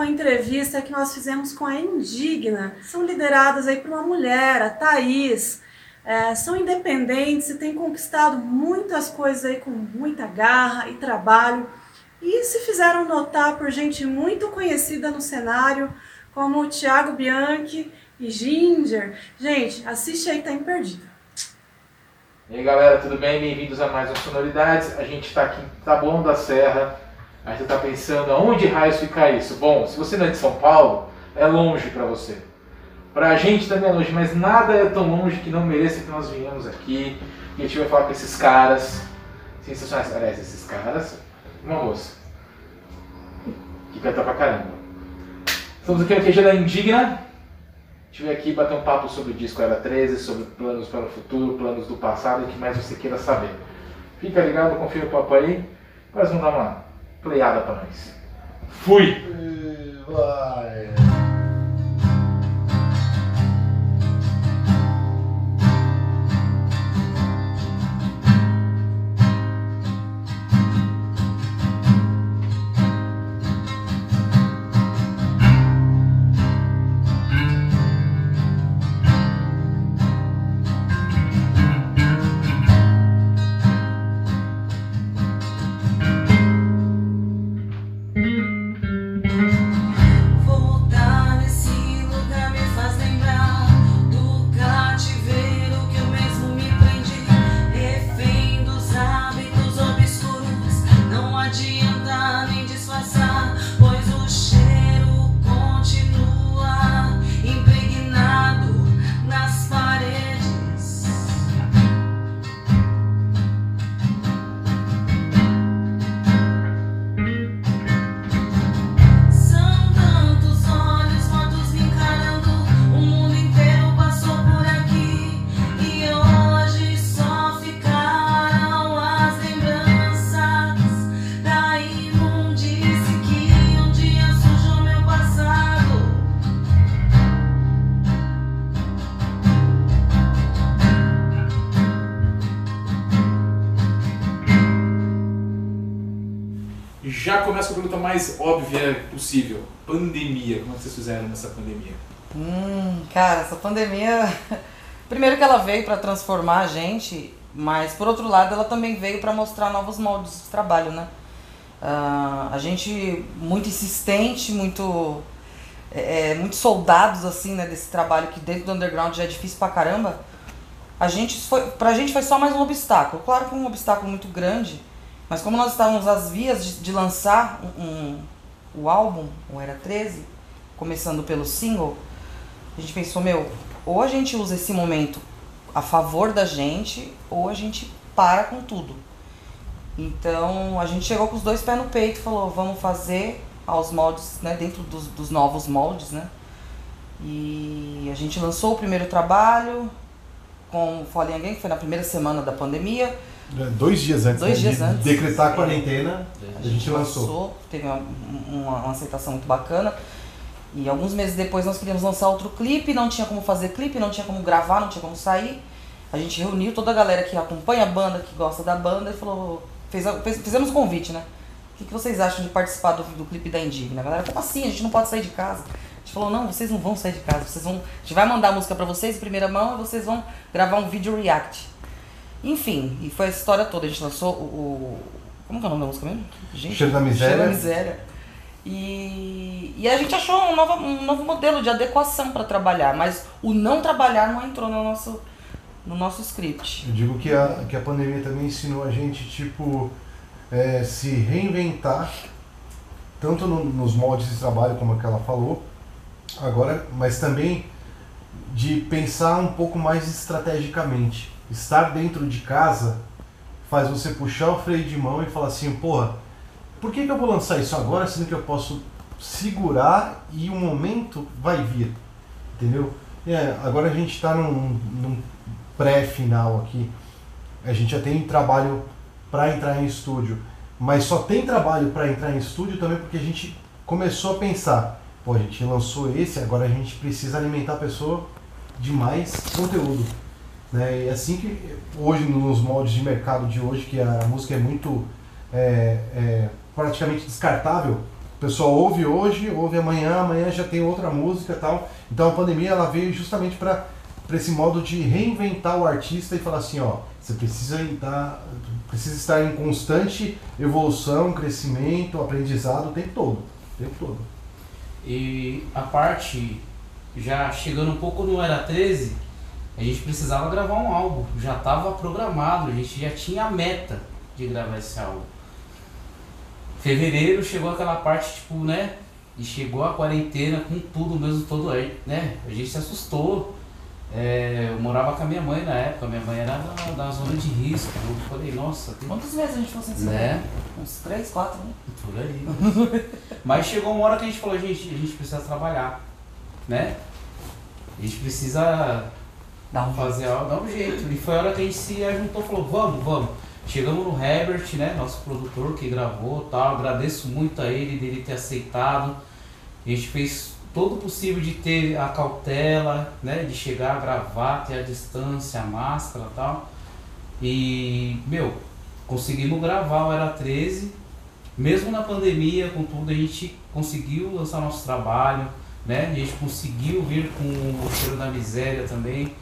com a entrevista que nós fizemos com a Indigna. São lideradas aí por uma mulher, a Thaís. É, são independentes e têm conquistado muitas coisas aí com muita garra e trabalho. E se fizeram notar por gente muito conhecida no cenário, como o Thiago Bianchi e Ginger. Gente, assiste aí, tá imperdível. E aí galera, tudo bem? Bem-vindos a mais um Sonoridades. A gente está aqui em Taboão da Serra. Aí você está pensando, aonde raios fica isso? Bom, se você não é de São Paulo, é longe para você. Pra gente também é longe, mas nada é tão longe que não mereça que nós venhamos aqui. E a gente vai falar com esses caras sensacionais. Aliás, esses caras, uma moça. Que canta pra caramba. Estamos aqui no QG da Indigna. A veio aqui bater um papo sobre o disco Era 13, sobre planos para o futuro, planos do passado e o que mais você queira saber. Fica ligado, confia o papo aí. Mas vamos dar uma playada pra nós. Fui! Vai. Mais óbvia possível. Pandemia. Como é que vocês fizeram nessa pandemia? Hum, cara, essa pandemia. Primeiro que ela veio para transformar a gente, mas por outro lado ela também veio para mostrar novos moldes de trabalho, né? Ah, a gente muito insistente, muito é, é, muito soldados assim, né, desse trabalho que dentro do underground já é difícil pra caramba. A gente foi, pra gente foi só mais um obstáculo. Claro que um obstáculo muito grande, mas como nós estávamos às vias de, de lançar um, um- o álbum, o Era 13, começando pelo single, a gente pensou, meu, ou a gente usa esse momento a favor da gente, ou a gente para com tudo. Então a gente chegou com os dois pés no peito e falou, vamos fazer aos moldes, né, dentro dos, dos novos moldes, né? E a gente lançou o primeiro trabalho com o Fallen Again, que foi na primeira semana da pandemia. Dois dias antes Dois né, dias de antes. decretar a quarentena, a gente lançou. teve uma, uma, uma aceitação muito bacana. E alguns meses depois nós queríamos lançar outro clipe, não tinha como fazer clipe, não tinha como gravar, não tinha como sair. A gente reuniu toda a galera que acompanha a banda, que gosta da banda, e falou. Fez, fez- fizemos convite, né? O que, que vocês acham de participar do, do clipe da Indigna? A galera, como assim? A gente não pode sair de casa. A gente falou, não, vocês não vão sair de casa, vocês vão. A gente vai mandar a música pra vocês em primeira mão e vocês vão gravar um vídeo react. Enfim, e foi a história toda. A gente lançou o. como que é o nome da música mesmo? Gente, Cheiro da Miséria. Cheiro da Miséria. E, e a gente achou um novo, um novo modelo de adequação para trabalhar, mas o não trabalhar não entrou no nosso, no nosso script. Eu digo que a, que a pandemia também ensinou a gente, tipo, é, se reinventar, tanto no- nos moldes de trabalho, como a que ela falou, agora, mas também de pensar um pouco mais estrategicamente. Estar dentro de casa faz você puxar o freio de mão e falar assim, porra, por que, que eu vou lançar isso agora, sendo que eu posso segurar e o momento vai vir? Entendeu? É, agora a gente está num, num pré-final aqui. A gente já tem trabalho para entrar em estúdio, mas só tem trabalho para entrar em estúdio também porque a gente começou a pensar, pô, a gente lançou esse, agora a gente precisa alimentar a pessoa de mais conteúdo. Né? E assim que hoje, nos moldes de mercado de hoje, que a música é muito é, é, praticamente descartável, o pessoal ouve hoje, ouve amanhã, amanhã já tem outra música tal. Então a pandemia ela veio justamente para esse modo de reinventar o artista e falar assim, ó, você precisa estar, precisa estar em constante evolução, crescimento, aprendizado o tempo todo. O tempo todo. E a parte, já chegando um pouco no Era 13, a gente precisava gravar um álbum. Já estava programado, a gente já tinha a meta de gravar esse álbum. Fevereiro chegou aquela parte, tipo, né? E chegou a quarentena com tudo mesmo, todo aí, né? A gente se assustou. É, eu morava com a minha mãe na época, minha mãe era da, da zona de risco. Eu falei, nossa, tem Quantos meses a gente ficou sem se Né? ver? Uns três, quatro, né? por aí. Mas chegou uma hora que a gente falou, gente, a gente precisa trabalhar, né? A gente precisa Dá um fazer algo, dar um jeito. E foi a hora que a gente se juntou e falou, vamos, vamos. Chegamos no Herbert, né, nosso produtor que gravou tal. Agradeço muito a ele dele ter aceitado. A gente fez todo o possível de ter a cautela, né, de chegar, gravar, ter a distância, a máscara tal. E, meu, conseguimos gravar o Era 13. Mesmo na pandemia, com tudo, a gente conseguiu lançar nosso trabalho, né? A gente conseguiu vir com o cheiro da miséria também.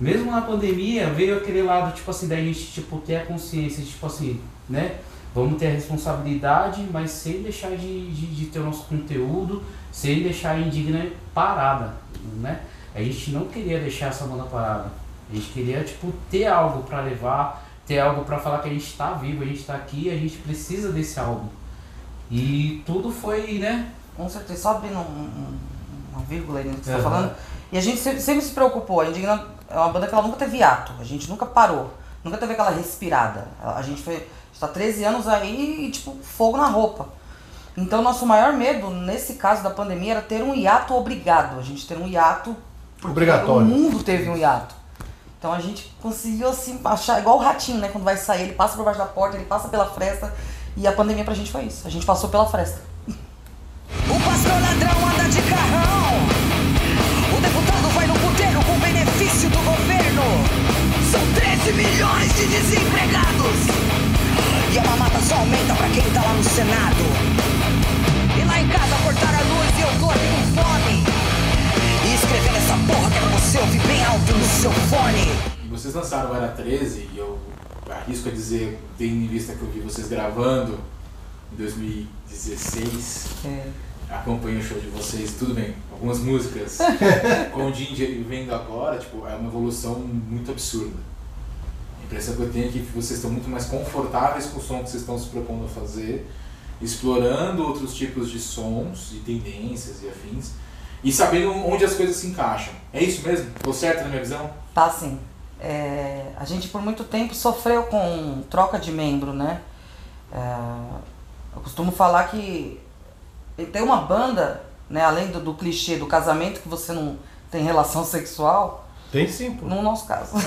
Mesmo na pandemia, veio aquele lado, tipo assim, da gente, tipo, ter a consciência, tipo assim, né? Vamos ter a responsabilidade, mas sem deixar de, de, de ter o nosso conteúdo, sem deixar a Indigna parada, né? A gente não queria deixar essa banda parada. A gente queria, tipo, ter algo para levar, ter algo para falar que a gente tá vivo, a gente tá aqui, a gente precisa desse álbum. E tudo foi, né? Com certeza, só abrindo um, um- uma vírgula aí no que você Aham. está falando. E a gente sempre se preocupou. A Indigna é uma banda que ela nunca teve ato. A gente nunca parou. Nunca teve aquela respirada. A, a gente foi. está 13 anos aí e, tipo, fogo na roupa. Então, nosso maior medo, nesse caso da pandemia, era ter um hiato obrigado. A gente ter um hiato. Obrigatório. O mundo teve um hiato. Então a gente conseguiu assim, achar igual o ratinho, né? Quando vai sair, ele passa por baixo da porta, ele passa pela fresta. E a pandemia pra gente foi isso. A gente passou pela fresta. O pastor ladrão anda de carrão. Benefício do governo. São 13 milhões de desempregados. E a mamata só aumenta pra quem tá lá no Senado. E lá em casa cortaram a luz e eu tô aqui com fome. E escrevendo essa porra que é pra você ouvir bem alto no seu fone. E vocês lançaram Era 13 e eu arrisco a dizer, tendo em vista que eu vi vocês gravando em 2016, É. acompanho o show de vocês, tudo bem, algumas músicas com o Ginger vendo agora, tipo, é uma evolução muito absurda. A impressão que eu tenho é que vocês estão muito mais confortáveis com o som que vocês estão se propondo a fazer, explorando outros tipos de sons e tendências e afins, e sabendo onde as coisas se encaixam. É isso mesmo? Tô certo na minha visão? Tá assim. é, a gente por muito tempo sofreu com troca de membro, né? É, eu costumo falar que ter uma banda, né, além do, do clichê do casamento que você não tem relação sexual, Tem sim, pô. no nosso caso.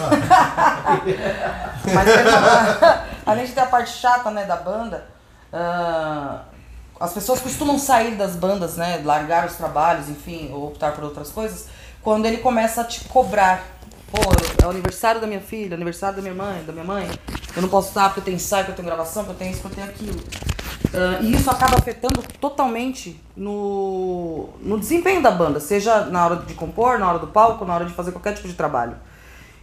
Mas teve uma- além de ter a parte chata né, da banda, ah, as pessoas costumam sair das bandas, né? Largar os trabalhos, enfim, ou optar por outras coisas, quando ele começa a te cobrar. Pô, é o aniversário da minha filha, aniversário da minha mãe, da minha mãe. Eu não posso estar porque eu tenho ensaio, porque eu tenho gravação, porque eu tenho isso, porque eu tenho aquilo. Ah, e isso acaba afetando totalmente no, no desempenho da banda, seja na hora de compor, na hora do palco, na hora de fazer qualquer tipo de trabalho.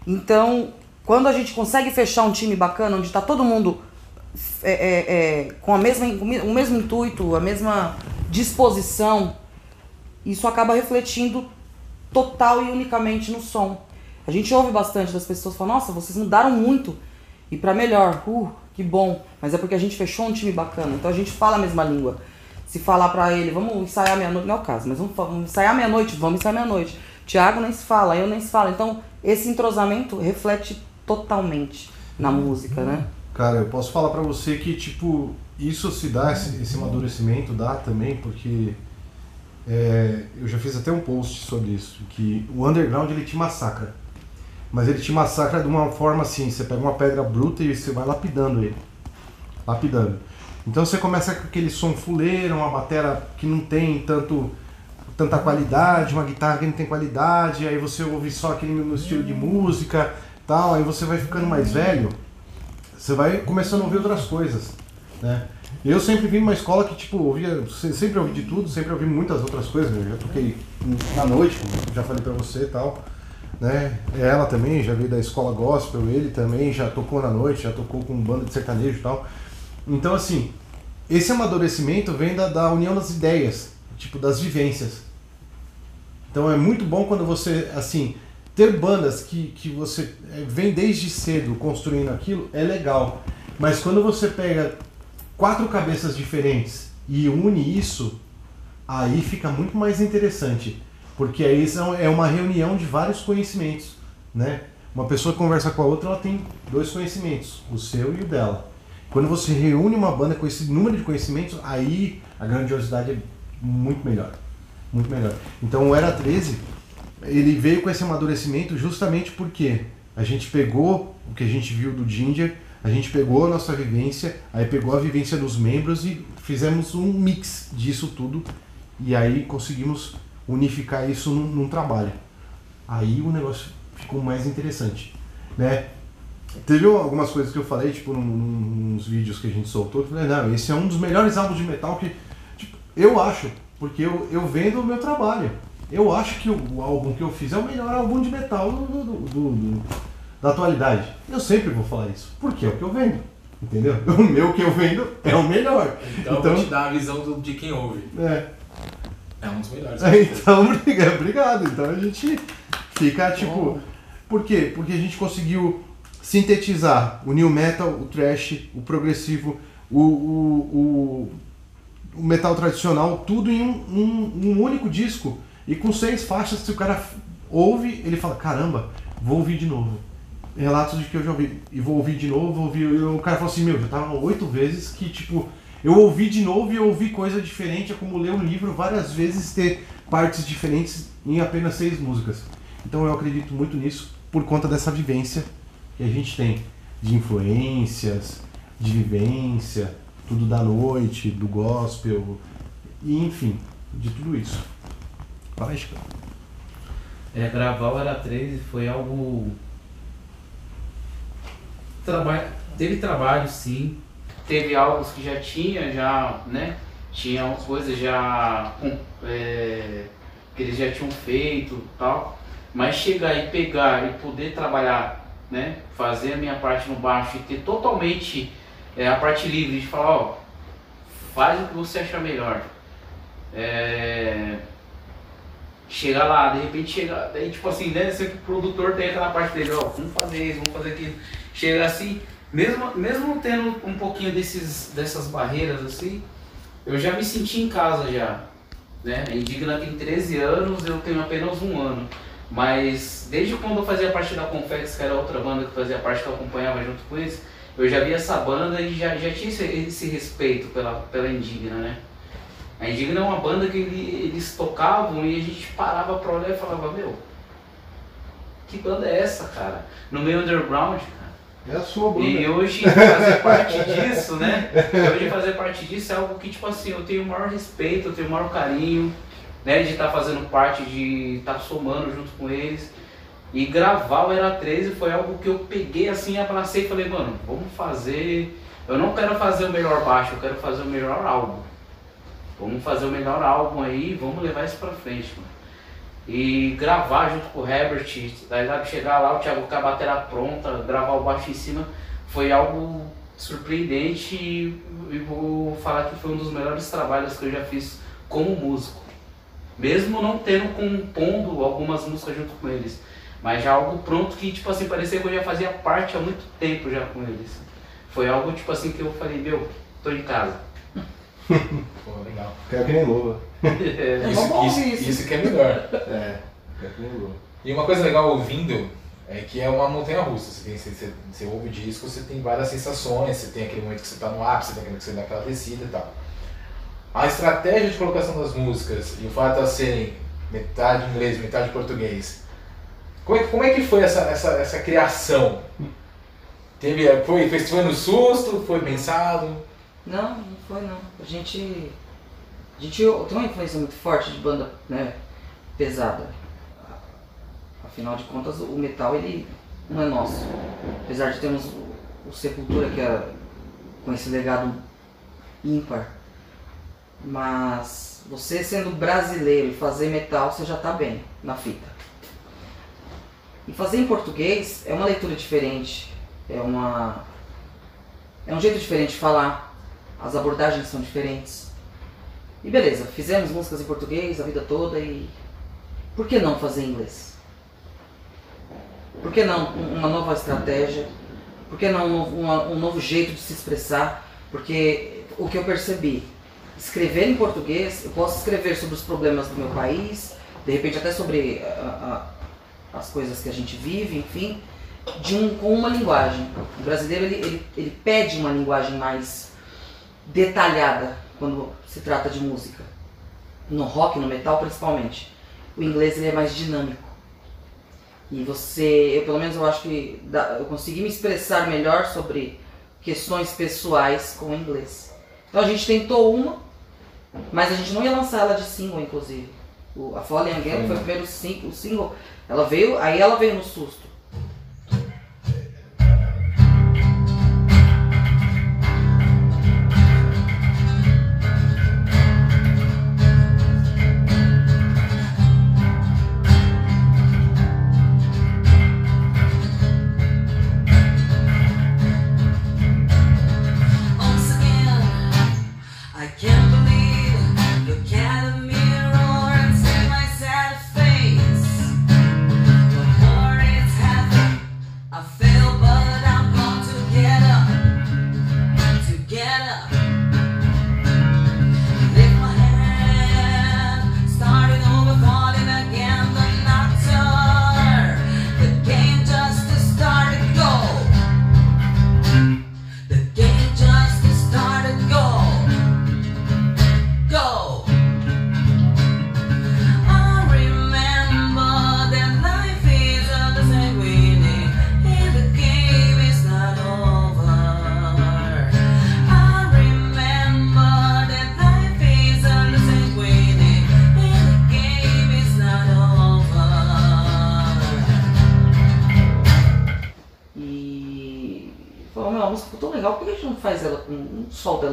Então, quando a gente consegue fechar um time bacana, onde está todo mundo é, é, é, com a mesma, o mesmo intuito, a mesma disposição, isso acaba refletindo total e unicamente no som. A gente ouve bastante das pessoas falando, nossa, vocês mudaram muito. E pra melhor, uh, que bom. Mas é porque a gente fechou um time bacana. Então a gente fala a mesma língua. Se falar pra ele, vamos ensaiar meia-noite, não é o caso, mas vamos, vamos ensaiar meia-noite, vamos ensaiar meia-noite. Tiago nem se fala, eu nem se fala. Então esse entrosamento reflete totalmente na música, né? Cara, eu posso falar pra você que, tipo, isso se dá, esse, esse amadurecimento dá também, porque é, eu já fiz até um post sobre isso, que o underground ele te massacra. Mas ele te massacra de uma forma assim, você pega uma pedra bruta e você vai lapidando ele. Lapidando. Então você começa com aquele som fuleiro, uma bateria que não tem tanto tanta qualidade, uma guitarra que não tem qualidade, aí você ouve só aquele mesmo estilo de música, tal, aí você vai ficando mais velho, você vai começando a ouvir outras coisas, né? Eu sempre vim numa escola que, tipo, ouvia, se- sempre ouvi de tudo, sempre ouvi muitas outras coisas, eu já toquei na noite, já falei pra você e tal, né? Ela também já veio da escola gospel, ele também já tocou na noite, já tocou com banda de sertanejo e tal. Então, assim, esse amadurecimento vem da, da união das ideias, tipo, das vivências. Então é muito bom quando você, assim, ter bandas que, que você eh, vem desde cedo construindo aquilo é legal. Mas quando você pega quatro cabeças diferentes e une isso, aí fica muito mais interessante. Porque aí são, é uma reunião de vários conhecimentos, né? Uma pessoa conversa com a outra, ela tem dois conhecimentos, o seu e o dela. Quando você reúne uma banda com esse número de conhecimentos, aí a grandiosidade é muito melhor. Muito melhor. Então o Era 13, ele veio com esse amadurecimento justamente porque a gente pegou o que a gente viu do Ginger, a gente pegou a nossa vivência, aí pegou a vivência dos membros e fizemos um mix disso tudo e aí conseguimos unificar isso num, num trabalho. Aí o negócio ficou mais interessante, né? Teve algumas coisas que eu falei, tipo, num, num- nos vídeos que a gente soltou, que eu falei, não, esse é um dos melhores álbuns de metal que. tipo, eu acho, porque eu, eu vendo o meu trabalho. Eu acho que o, o álbum que eu fiz é o melhor álbum de metal do, do- do- do- da atualidade. Eu sempre vou falar isso, porque é o que eu vendo. Entendeu? O meu que eu vendo é o melhor. Então, vou te dar a visão de quem ouve. é. É um dos melhores. Então, obrigado, obrigado. Então a gente fica tipo. Por quê? Porque a gente conseguiu sintetizar o new metal, o thrash, o progressivo, o, o, o, o metal tradicional, tudo em um, um, um único disco. E com seis faixas, se o cara ouve, ele fala: caramba, vou ouvir de novo. Relatos de que eu já ouvi. E vou ouvir de novo, vou ouvir. E o cara falou assim: meu, já tava oito vezes que tipo. Eu ouvi de novo e eu ouvi coisa diferente, é como ler um livro várias vezes ter partes diferentes em apenas seis músicas. Então eu acredito muito nisso por conta dessa vivência que a gente tem de influências, de vivência, tudo da noite, do gospel, e enfim, de tudo isso. Fala aí, Chico. É, gravar o Era 3 foi algo. Traba... Teve trabalho, sim. Teve álbuns que já tinha, já, né? Tinha coisas já. é, que eles já tinham feito tal. Mas chegar e pegar e poder trabalhar, né? Fazer a minha parte no baixo e ter totalmente é, a parte livre de falar, ó, faz o que você achar melhor. É, chegar lá, de repente chega, daí tipo assim, né, sempre o produtor tem aquela parte dele, ó, vamos fazer isso, vamos fazer aquilo. Chega assim, mesmo, mesmo tendo um pouquinho desses, dessas barreiras assim, eu já me senti em casa já. Né? A Indigna tem 13 anos, eu tenho apenas um ano. Mas desde quando eu fazia parte da Confex, que era outra banda que fazia parte que eu acompanhava junto com eles, eu já via essa banda e já, já tinha esse, esse respeito pela, pela Indigna, né? A Indigna é uma banda que ele- eles tocavam e a gente parava pra olhar e falava, meu, que banda é essa, cara? No meio underground. É a sua banda. E hoje fazer parte disso, né? Hoje fazer parte disso é algo que, tipo assim, eu tenho o maior respeito, eu tenho o maior carinho, né? De estar fazendo parte, de estar somando junto com eles. E gravar o Era 13 foi algo que eu peguei assim, abracei e falei, mano, vamos fazer. Eu não quero fazer o melhor baixo, eu quero fazer o melhor álbum. Vamos fazer o melhor álbum aí, vamos levar isso pra frente, mano. E gravar junto com o Herbert, daí lá chegar lá, o Thiago com a bateria pronta, gravar o baixo em cima, foi algo surpreendente e, e vou falar que foi um dos melhores trabalhos que eu já fiz como músico. Mesmo não tendo compondo algumas músicas junto com eles. Mas já algo pronto que, tipo assim, parecia que eu já fazia parte há muito tempo já com eles. Foi algo, tipo assim, que eu falei, meu, tô em casa. Pô, legal. Quero que nem Lula. Isso, vamos isso, ouvir isso. isso que é melhor. É, quero que nem. E uma coisa legal ouvindo é que é uma montanha russa. Você, tem, você, você, você ouve o disco, você tem várias sensações, você tem aquele momento que você está no ápice, tem aquele que você dá aquela descida e tal. A estratégia de colocação das músicas e o fato de elas serem metade inglês, metade português. Como é, que- como é que foi essa, essa, essa criação? Teve, foi, foi, foi no susto? Foi pensado? Não, não foi não. A gente. A gente tem uma influência muito forte de banda né, pesada. Afinal de contas, o metal ele não é nosso. Apesar de termos o, Sepultura, que é com esse legado ímpar. Mas você sendo brasileiro e fazer metal, você já tá bem na fita. E fazer em português é uma leitura diferente. É uma. É um jeito diferente de falar. As abordagens são diferentes. E beleza, fizemos músicas em português a vida toda e. Por que não fazer em inglês? Por que não um- uma nova estratégia? Por que não um novo, um novo jeito de se expressar? Porque o que eu percebi, escrever em português, eu posso escrever sobre os problemas do meu país, de repente até sobre a- a- as coisas que a gente vive, enfim, de um, com uma linguagem. O brasileiro ele, ele, ele pede uma linguagem mais detalhada quando se trata de música. No rock, no metal principalmente. O inglês ele é mais dinâmico. E você, eu pelo menos eu acho que dá- eu consegui me expressar melhor sobre questões pessoais com o inglês. Então a gente tentou uma, mas a gente não ia lançar ela de single, inclusive. O, a Fallen Again foi o primeiro sing, o single. Ela veio, aí ela veio no susto.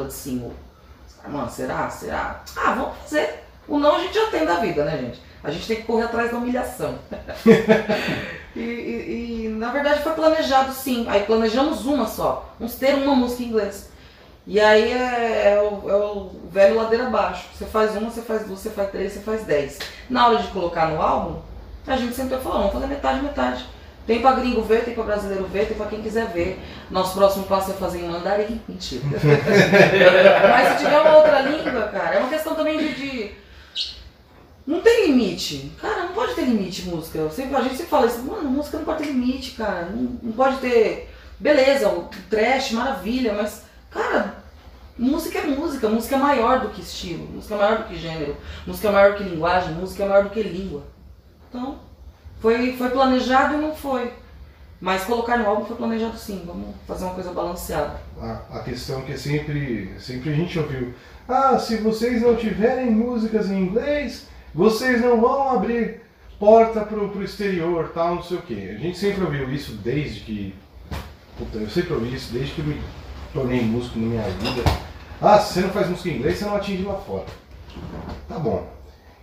De caras, Mano, será? Será? Ah, vamos fazer. O não a gente já tem da vida, né, gente? A gente tem que correr atrás da humilhação. e, e- e, na verdade foi planejado sim. Aí planejamos uma só. Vamos ter uma música em inglês. E aí é, é o, é o velho ladeira abaixo. Você faz uma, você faz duas, você faz três, você faz dez. Na hora de colocar no álbum, a gente sempre falou, vamos fazer metade, metade. Tem pra gringo ver, tem pra brasileiro ver, tem pra quem quiser ver. Nosso próximo passo é fazer em mandarim. Mentira. Mas se tiver uma outra língua, cara, é uma questão também de. de- Não tem limite. Cara, não pode ter limite música. Eu sempre, a gente sempre fala isso, mano, música não pode ter limite, cara. Não, não pode ter. Beleza, o trash, maravilha, mas, cara, música é música. Música é maior do que estilo, música é maior do que gênero, música é maior do que linguagem, música é maior do que língua. Então, foi, foi planejado e não foi. Mas colocar no álbum foi planejado sim. Vamos fazer uma coisa balanceada. A, a questão que sempre, sempre a gente ouviu. Ah, se vocês não tiverem músicas em inglês, vocês não vão abrir porta pro, pro exterior, tal, não sei o quê. A gente sempre ouviu isso desde que. Puta, eu sempre ouvi isso desde que me tornei músico na minha vida. Ah, se você não faz música em inglês, você não atinge lá fora. Tá bom.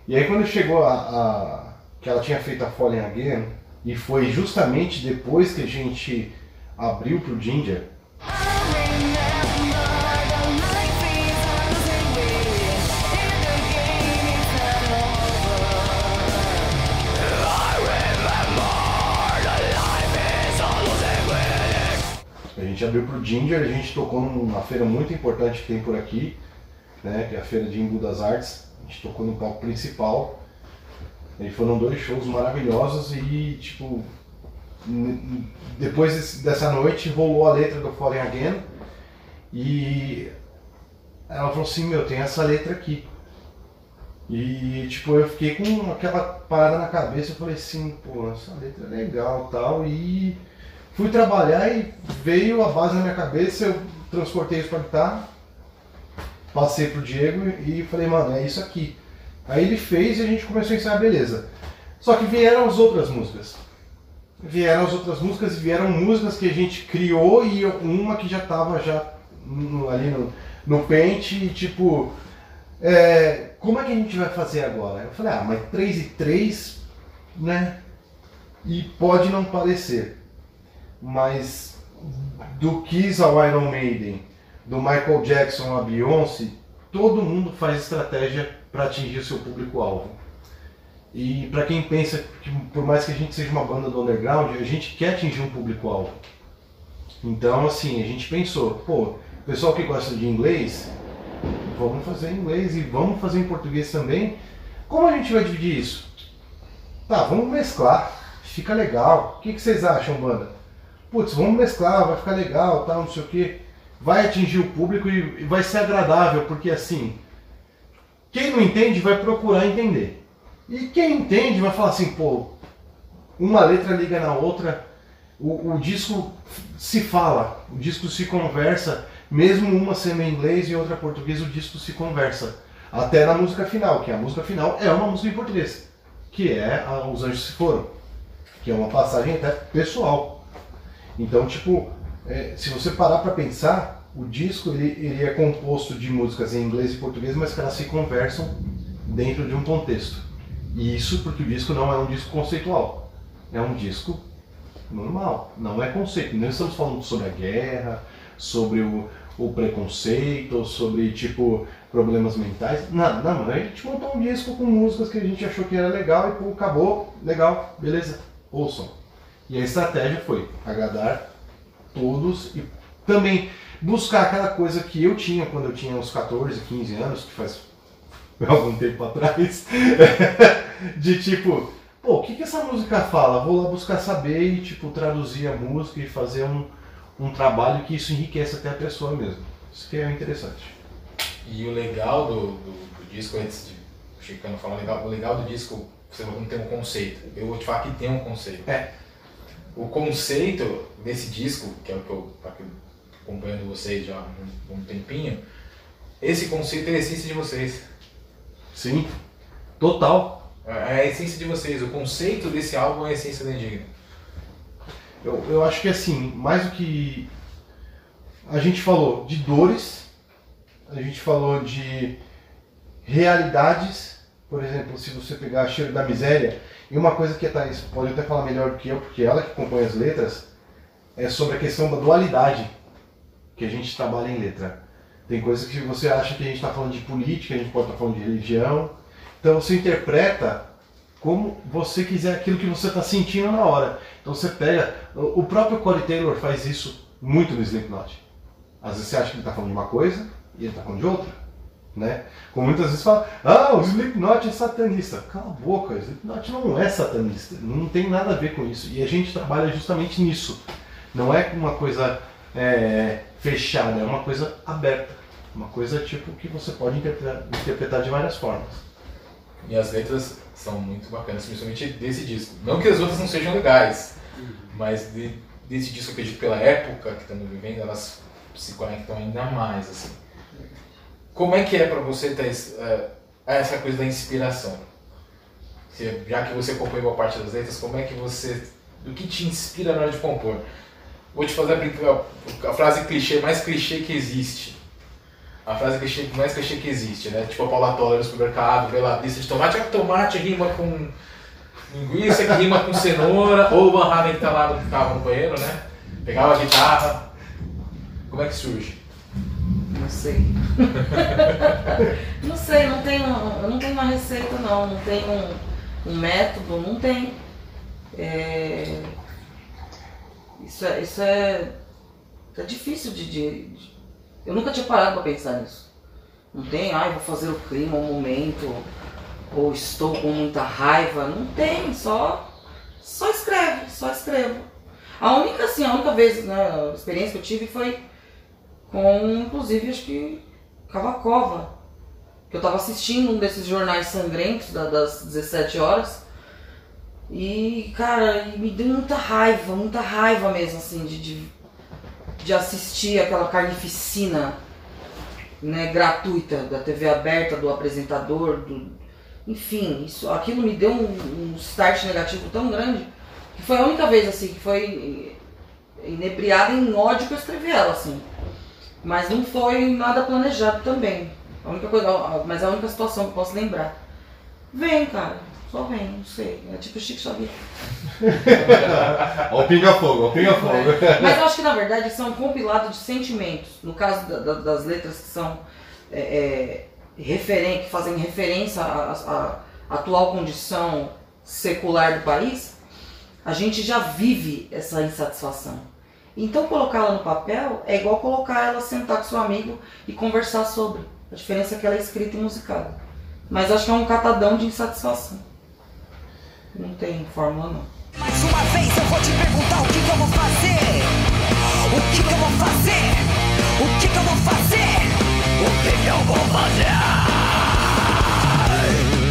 E aí quando chegou a, a- que ela tinha feito a Fallen Again, e foi justamente depois que a gente abriu pro Ginger, A gente abriu pro Ginger, a gente tocou numa feira muito importante que tem por aqui, né, que é a feira de Embu das Artes. A gente tocou no palco principal. E foram dois shows maravilhosos e, tipo, depois dessa noite rolou a letra do Falling Again e ela falou assim, meu, tem essa letra aqui. E tipo, eu fiquei com aquela parada na cabeça, eu falei assim, pô, essa letra é legal tal. E fui trabalhar e veio a base na minha cabeça, eu transportei isso pra guitarra, passei pro Diego e falei, mano, é isso aqui. Aí ele fez e a gente começou a ensaiar, beleza. Só que vieram as outras músicas. Vieram as outras músicas e vieram músicas que a gente criou e uma que já tava já no- ali no, no pente e tipo, é, como é que a gente vai fazer agora? Eu falei, ah, mas 3 e 3, né? E pode não parecer, mas do Kiss ao Iron Maiden, do Michael Jackson a Beyoncé, todo mundo faz estratégia para atingir o seu público-alvo. E para quem pensa que por mais que a gente seja uma banda do underground, a gente quer atingir um público-alvo. Então, assim, a gente pensou, pô, pessoal que gosta de inglês, vamos fazer em inglês e vamos fazer em português também. Como a gente vai dividir isso? Tá, vamos mesclar, fica legal. O que, que vocês acham, banda? Putz, vamos mesclar, vai ficar legal, tal, não sei o que. Vai atingir o público e vai ser agradável, porque assim, quem não entende vai procurar entender. E quem entende vai falar assim, pô, uma letra liga na outra, o, o disco se fala, o disco se conversa, mesmo uma sendo em inglês e outra português, o disco se conversa. Até na música final, que a música final é uma música em português, que é a Os Anjos Se Foram, que é uma passagem até pessoal. Então, tipo, é, se você parar para pensar, o disco ele, ele é composto de músicas em inglês e português, mas que elas se conversam dentro de um contexto. E isso porque o disco não é um disco conceitual, é um disco normal, não é conceito. Não estamos falando sobre a guerra, sobre o, o preconceito, sobre tipo problemas mentais. Não, não, a gente montou um disco com músicas que a gente achou que era legal e pô, acabou, legal, beleza, ouçam. E a estratégia foi agradar todos e também buscar aquela coisa que eu tinha quando eu tinha uns 14, 15 anos, que faz algum tempo atrás, de tipo, pô, o que, que essa música fala? Vou lá buscar saber e tipo traduzir a música e fazer um, um trabalho que isso enriquece até a pessoa mesmo. Isso que é interessante. E o legal do, do, do disco, antes de o Chicano falar legal, o legal do disco, você não tem um conceito. Eu vou te falar que tem um conceito. É. O conceito desse disco, que é o que eu acompanhando vocês já há um, um tempinho, esse conceito é a essência de vocês. Sim, total. É a essência de vocês. O conceito desse álbum é a essência da Indigna. Eu, eu acho que assim, mais do que a gente falou de dores, a gente falou de realidades, por exemplo, se você pegar Cheiro da Miséria, e uma coisa que a Thaís pode até falar melhor do que eu, porque ela que compõe as letras, é sobre a questão da dualidade que a gente trabalha em letra. Tem coisas que você acha que a gente está falando de política, a gente pode estar falando de religião. Então você interpreta como você quiser aquilo que você está sentindo na hora. Então você pega. O o próprio Corey Taylor faz isso muito no Slipknot. Às vezes você acha que ele está falando de uma coisa e ele está falando de outra. Né? Como muitas vezes fala, ah, o Slipknot é satanista. Cala a boca, o Slipknot não é satanista. Não tem nada a ver com isso. E a gente trabalha justamente nisso. Não é uma coisa é, fechada, é uma coisa aberta. Uma coisa tipo que você pode interpretar, interpretar de várias formas. E as letras são muito bacanas, principalmente desse disco. Não que as outras não sejam legais, mas de- desse disco, eu acredito pela época que estamos vivendo, elas se conectam ainda mais. Assim. Como é que é para você ter eh, essa coisa da inspiração? Já que você compõe boa parte das letras, como é que você. O que te inspira na hora de compor? Vou te fazer a, a frase clichê mais clichê que existe. A frase clichê mais clichê que existe, né? Tipo a Paula Toller no supermercado, vê lá lista de tomate, ah, tomate rima com linguiça, que rima com cenoura, ou o Van Halen que tá lá no carro no banheiro, né? Pegava a guitarra. Como é que surge? Não sei. não sei, não eu não tenho uma receita não, não tenho um, um método, não tem. É, isso é, isso é, é difícil de, de- de- Eu nunca tinha parado para pensar nisso. Não tem, ai, vou fazer o clima, o momento, ou estou com muita raiva. Não tem, só, só escreve, só escrevo. A única, assim, a única vez, né, a experiência que eu tive foi com, inclusive, acho que Cavacova. Que eu tava assistindo um desses jornais sangrentos da- das 17 horas. E, cara, me deu muita raiva, muita raiva mesmo, assim, de, de, de assistir aquela carnificina né, gratuita da TV aberta, do apresentador, do, enfim, isso, aquilo me deu um, um start negativo tão grande que foi a única vez assim que foi inebriada em ódio que eu escrevi ela, assim. Mas não foi nada planejado também. A única coisa, mas a única situação que posso lembrar. Vem, cara, só vem, não sei. É tipo Chico Xavier. O pinga-fogo, ó o pinga-fogo. Mas eu acho que na verdade são um compilado de sentimentos. No caso da- da- das letras que são é, é, referen- que fazem referência à, à- à atual condição secular do país, a gente já vive essa insatisfação. Então colocá-la no papel é igual colocar ela sentar com seu amigo e conversar sobre. A diferença é que ela é escrita e musicada. Mas acho que é um catadão de insatisfação. Não tem fórmula não. Mais uma vez eu vou te perguntar o que, que eu vou fazer. O que, que eu vou fazer? O que, que eu vou fazer? O que, que eu vou fazer?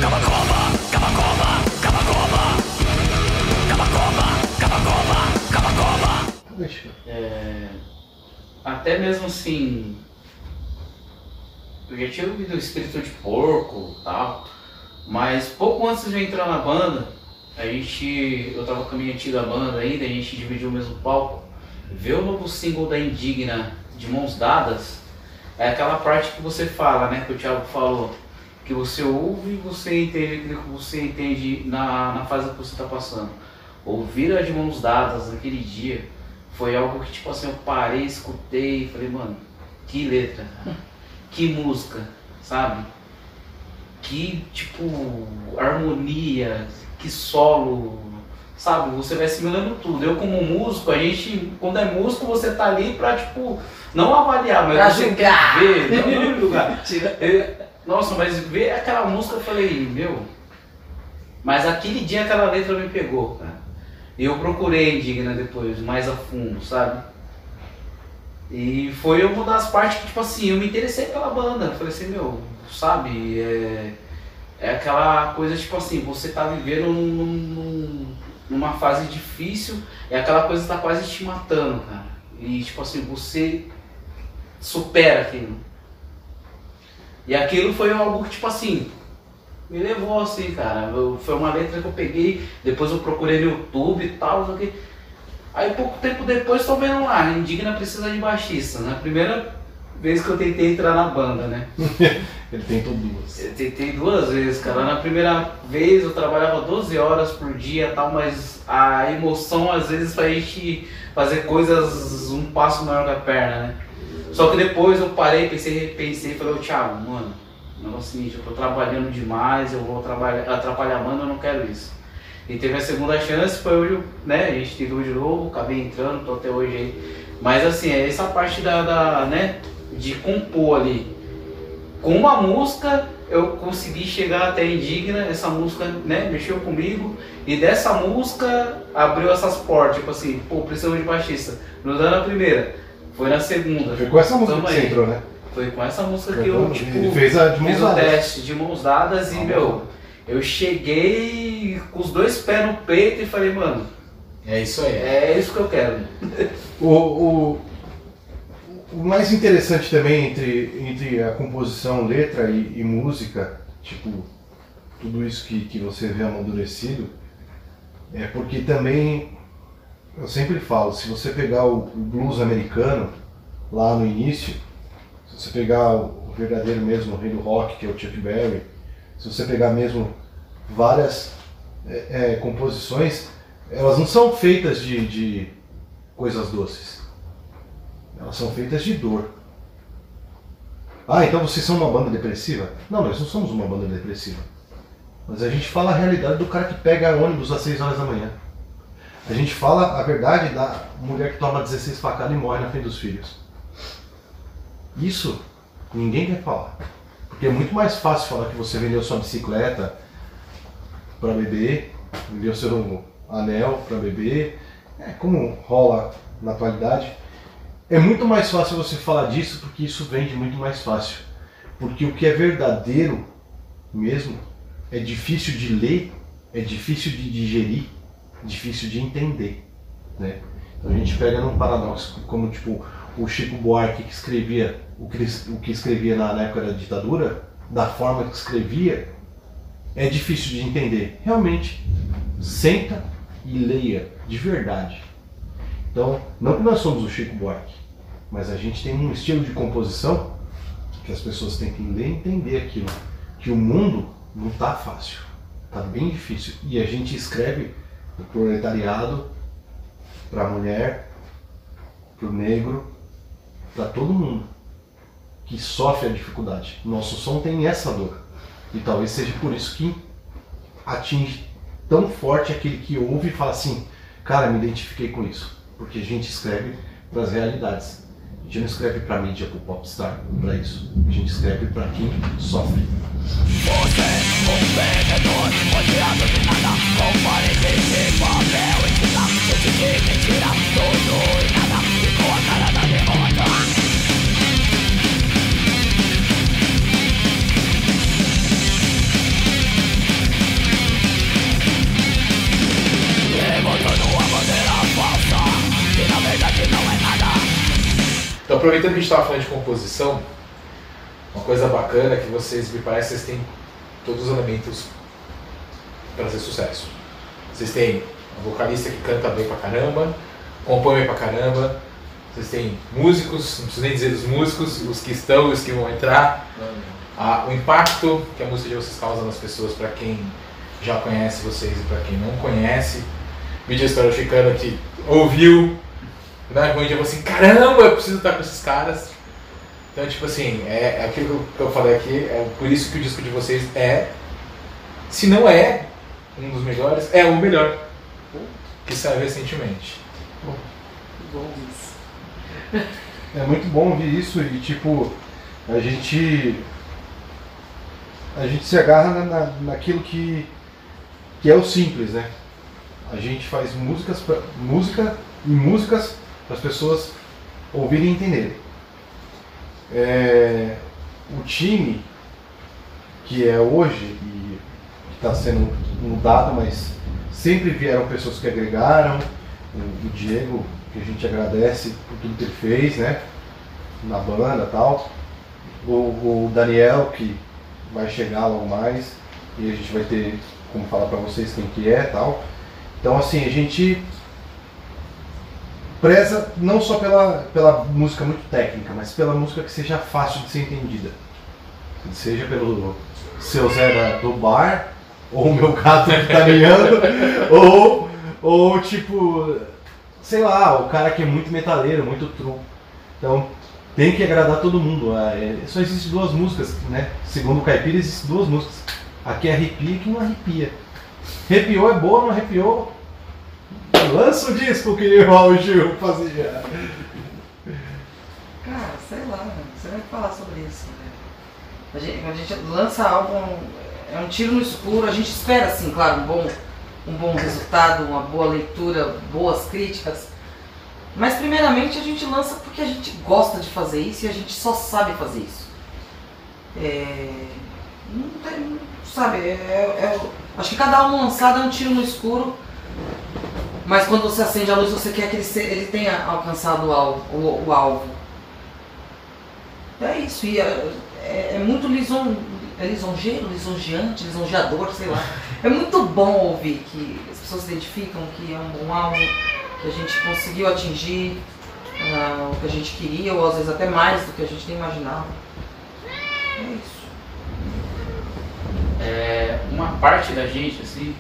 Cabacoma, cabacoma, cabacoma. Cabacoma, cabacoma, cabacoma. Deixa. É, até mesmo assim. Eu já tinha ouvido o espírito de porco e tal. Mas pouco antes de eu entrar na banda, a gente. Eu tava com a minha antiga banda ainda, a gente dividiu o mesmo palco. Ver o novo single da Indigna de mãos dadas é aquela parte que você fala, né? Que o Thiago falou. Que você ouve e você entende aquilo que você entende na, na fase que você está passando. Ouvir a de mãos dadas naquele dia foi algo que, tipo assim, eu parei, escutei e falei, mano, que letra, que música, sabe? Que, tipo, harmonia, que solo, sabe? Você vai assimilando tudo. Eu, como músico, a gente, quando é músico, você tá ali pra, tipo, não avaliar, mas Pra você julgar. quer ver, não, não julgar. Eu- nossa, mas ver aquela música, eu falei, meu. Mas aquele dia aquela letra me pegou, cara. E eu procurei a Indigna depois, mais a fundo, sabe? E foi uma das partes que, tipo assim, eu me interessei pela banda. Eu falei assim, meu, sabe? É, é aquela coisa, tipo assim, você tá vivendo num- num- numa fase difícil, é aquela coisa tá quase te matando, cara. E, tipo assim, você supera aquilo. E aquilo foi algo que, tipo assim, me levou assim, cara. Eu- foi uma letra que eu peguei, depois eu procurei no YouTube e tal, não sei. Aí pouco tempo depois tô vendo lá, Indigna precisa de baixista. Na primeira vez que eu tentei entrar na banda, né? Ele tentou duas. Eu tentei duas vezes, cara. Na primeira vez eu trabalhava 12 horas por dia tal, mas a emoção às vezes faz a gente fazer coisas um passo maior que a perna, né? Só que depois eu parei, pensei, repensei e falei, Thiago, mano, o negócio é o seguinte, eu tô trabalhando demais, eu vou trabalhar, atrapalhar banda, eu não quero isso. E teve a segunda chance, foi hoje, né? A gente tentou de novo, acabei entrando, tô até hoje aí. Mas assim, é essa parte da, da né, de compor ali. Com uma música eu consegui chegar até Indigna, essa música né, mexeu comigo, e dessa música abriu essas portas, tipo assim, pô, precisamos de baixista. Não dá na primeira, foi na segunda. Foi com essa música Tamo que você entrou, né? Foi com essa música que eu, tipo, Ele fez a de mãos fiz o teste de mãos dadas e, Ah, meu, eu cheguei com os dois pés no peito e falei, mano, É isso aí. é isso que eu quero. O, o, o mais interessante também entre, entre a composição, letra e, e música, tipo, tudo isso que, que você vê amadurecido, é porque também, eu sempre falo, se você pegar o, o blues americano, lá no início, se você pegar o verdadeiro mesmo, o rei do rock, que é o Chuck Berry, se você pegar mesmo várias é, é, composições, elas não são feitas de, de coisas doces. Elas são feitas de dor. Ah, então vocês são uma banda depressiva? Não, nós não somos uma banda depressiva. Mas a gente fala a realidade do cara que pega ônibus às 6 horas da manhã. A gente fala a verdade da mulher que toma 16 facadas e morre na frente dos filhos. Isso ninguém quer falar. Porque é muito mais fácil falar que você vendeu sua bicicleta para beber, vendeu seu anel para beber, é, como rola na atualidade, é muito mais fácil você falar disso porque isso vende muito mais fácil. Porque o que é verdadeiro mesmo é difícil de ler, é difícil de digerir, difícil de entender. Né? Então a gente pega num paradoxo, como tipo o Chico Buarque que escrevia o que, o que escrevia na, na época da ditadura, da forma que escrevia, é difícil de entender. Realmente, senta e leia de verdade. Então, não que nós somos o Chico Buarque, mas a gente tem um estilo de composição que as pessoas têm que ler e entender aquilo. Que o mundo não está fácil, está bem difícil. E a gente escreve o proletariado, para a mulher, para o negro, para todo mundo que sofre a dificuldade. Nosso som tem essa dor. E talvez seja por isso que atinge tão forte aquele que ouve e fala assim: cara, me identifiquei com isso. Porque a gente escreve para as realidades. A gente não escreve para mídia, para o popstar, para isso. A gente escreve para quem sofre. Então, aproveitando que a gente estava falando de composição, uma coisa bacana é que vocês, me parece, vocês têm todos os elementos para fazer sucesso. Vocês têm um vocalista que canta bem pra caramba, compõe bem pra caramba, vocês têm músicos, não preciso nem dizer dos músicos, os que estão e os que vão entrar, Ah, o impacto que a música de vocês causa nas pessoas, para quem já conhece vocês e para quem não conhece. Vídeo História Chicana que ouviu, né, quando a gente falou assim, caramba, eu preciso estar com esses caras. Então, tipo assim, é, é aquilo que eu falei aqui, é por isso que o disco de vocês é, se não é um dos melhores, é o melhor que saiu recentemente. É muito bom ouvir isso e tipo, a gente. A gente se agarra na, na- naquilo que, que é o simples, né? A gente faz músicas pra, música e músicas para as pessoas ouvirem e entenderem. É, o time que é hoje e está sendo mudado, mas sempre vieram pessoas que agregaram, o, o Diego, que a gente agradece por tudo que ele fez, né? Na banda tal. O, o Daniel, que vai chegar logo mais, e a gente vai ter como falar pra vocês quem que é tal. Então assim, a gente preza não só pela, pela música muito técnica, mas pela música que seja fácil de ser entendida. Seja pelo seu Zé do bar, ou o meu gato que tá miando, ou, ou tipo, sei lá, o cara que é muito metaleiro, muito true. Então tem que agradar todo mundo. é, só existem duas músicas, né? Segundo o Caipira, existem duas músicas. Aqui arrepia e aqui não arrepia. Arrepiou é boa, não arrepiou. Lança o disco que o Raul Gil fazia. Cara, sei lá, você vai falar sobre isso. né? A gente, a gente lança álbum, é um tiro no escuro, a gente espera, assim, claro, um bom, um bom resultado, uma boa leitura, boas críticas. Mas primeiramente a gente lança porque a gente gosta de fazer isso e a gente só sabe fazer isso. É, não tem, sabe, é, é- acho que cada álbum lançado é um tiro no escuro, mas quando você acende a luz você quer que ele, se- ele tenha alcançado o alvo. O, o alvo. É isso, e é, é- é muito lison, é lisonjeiro, lisonjeante, lisonjeador, sei lá. É muito bom ouvir que as pessoas se identificam que é um bom álbum, que a gente conseguiu atingir ah, o que a gente queria, ou às vezes até mais do que a gente nem imaginava. É isso. é, uma parte da gente, assim,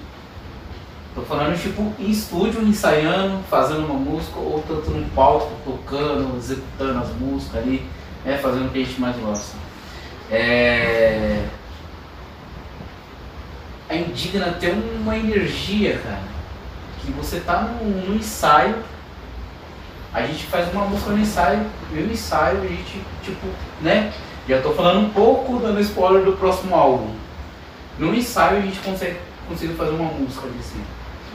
tô falando tipo em estúdio, ensaiando, fazendo uma música, ou tanto no palco, tocando, executando as músicas ali, né, fazendo o que a gente mais gosta. É... A Indigna tem uma energia, cara, que você tá no, ensaio, a gente faz uma música no ensaio, e no ensaio a gente, tipo, né, já tô falando um pouco, dando spoiler do próximo álbum. No ensaio a gente consegue, conseguiu fazer uma música ali assim.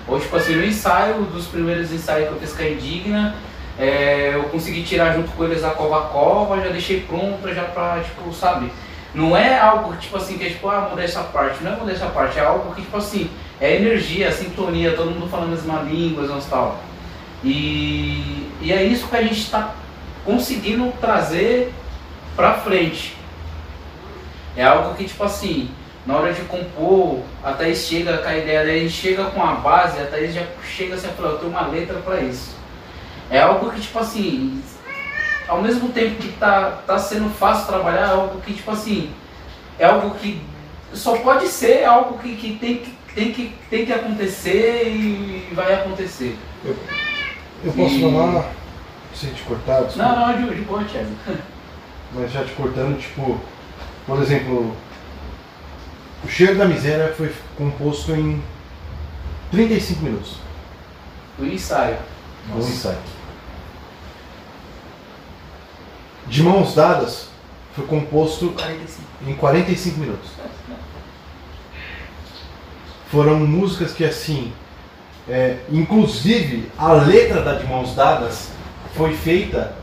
Hoje, tipo assim, no ensaio, dos primeiros ensaios que eu fiz com a Indigna, é, eu consegui tirar junto com eles a cova-cova, já deixei pronta, já pra, tipo, sabe? Não é algo, tipo assim, que é tipo, ah, mudar essa parte. Não é mudar essa parte, é algo que, tipo assim, é energia, sintonia, todo mundo falando a mesma língua e tal. E, e é isso que a gente está conseguindo trazer pra frente. É algo que, tipo assim, na hora de compor, a Thaís chega com a ideia, daí a gente chega com a base, a Thaís já chega assim fala, eu tenho uma letra pra isso. É algo que, tipo assim, ao mesmo tempo que tá, tá sendo fácil trabalhar, é algo que, tipo assim, é algo que só pode ser algo que, que, tem, que, tem, que tem que acontecer e vai acontecer. Eu posso E- falar, sem te cortar, desculpa, Não, não, de, de boa, Thiago. mas já te cortando, tipo, por exemplo, o Cheiro da Miséria foi composto em 35 minutos Do ensaio. no ensaio. De Mãos Dadas foi composto 45. em 45 minutos. Foram músicas que assim, é, inclusive a letra da De Mãos Dadas foi feita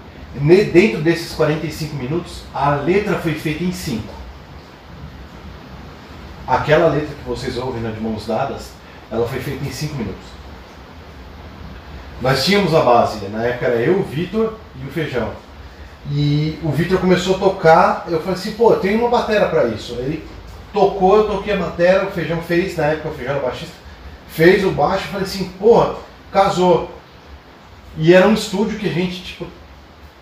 dentro desses 45 minutos, a letra foi feita em 5. Aquela letra que vocês ouvem na De Mãos Dadas, ela foi feita em 5 minutos. Nós tínhamos a base, na época era eu, o Vitor e o Feijão. E o Vitor começou a tocar, eu falei assim, pô, tem uma batera pra isso. Ele tocou, eu toquei a batera, o Feijão fez, na época o Feijão era baixista, fez o baixo, eu falei assim, porra, casou. E era um estúdio que a gente, tipo,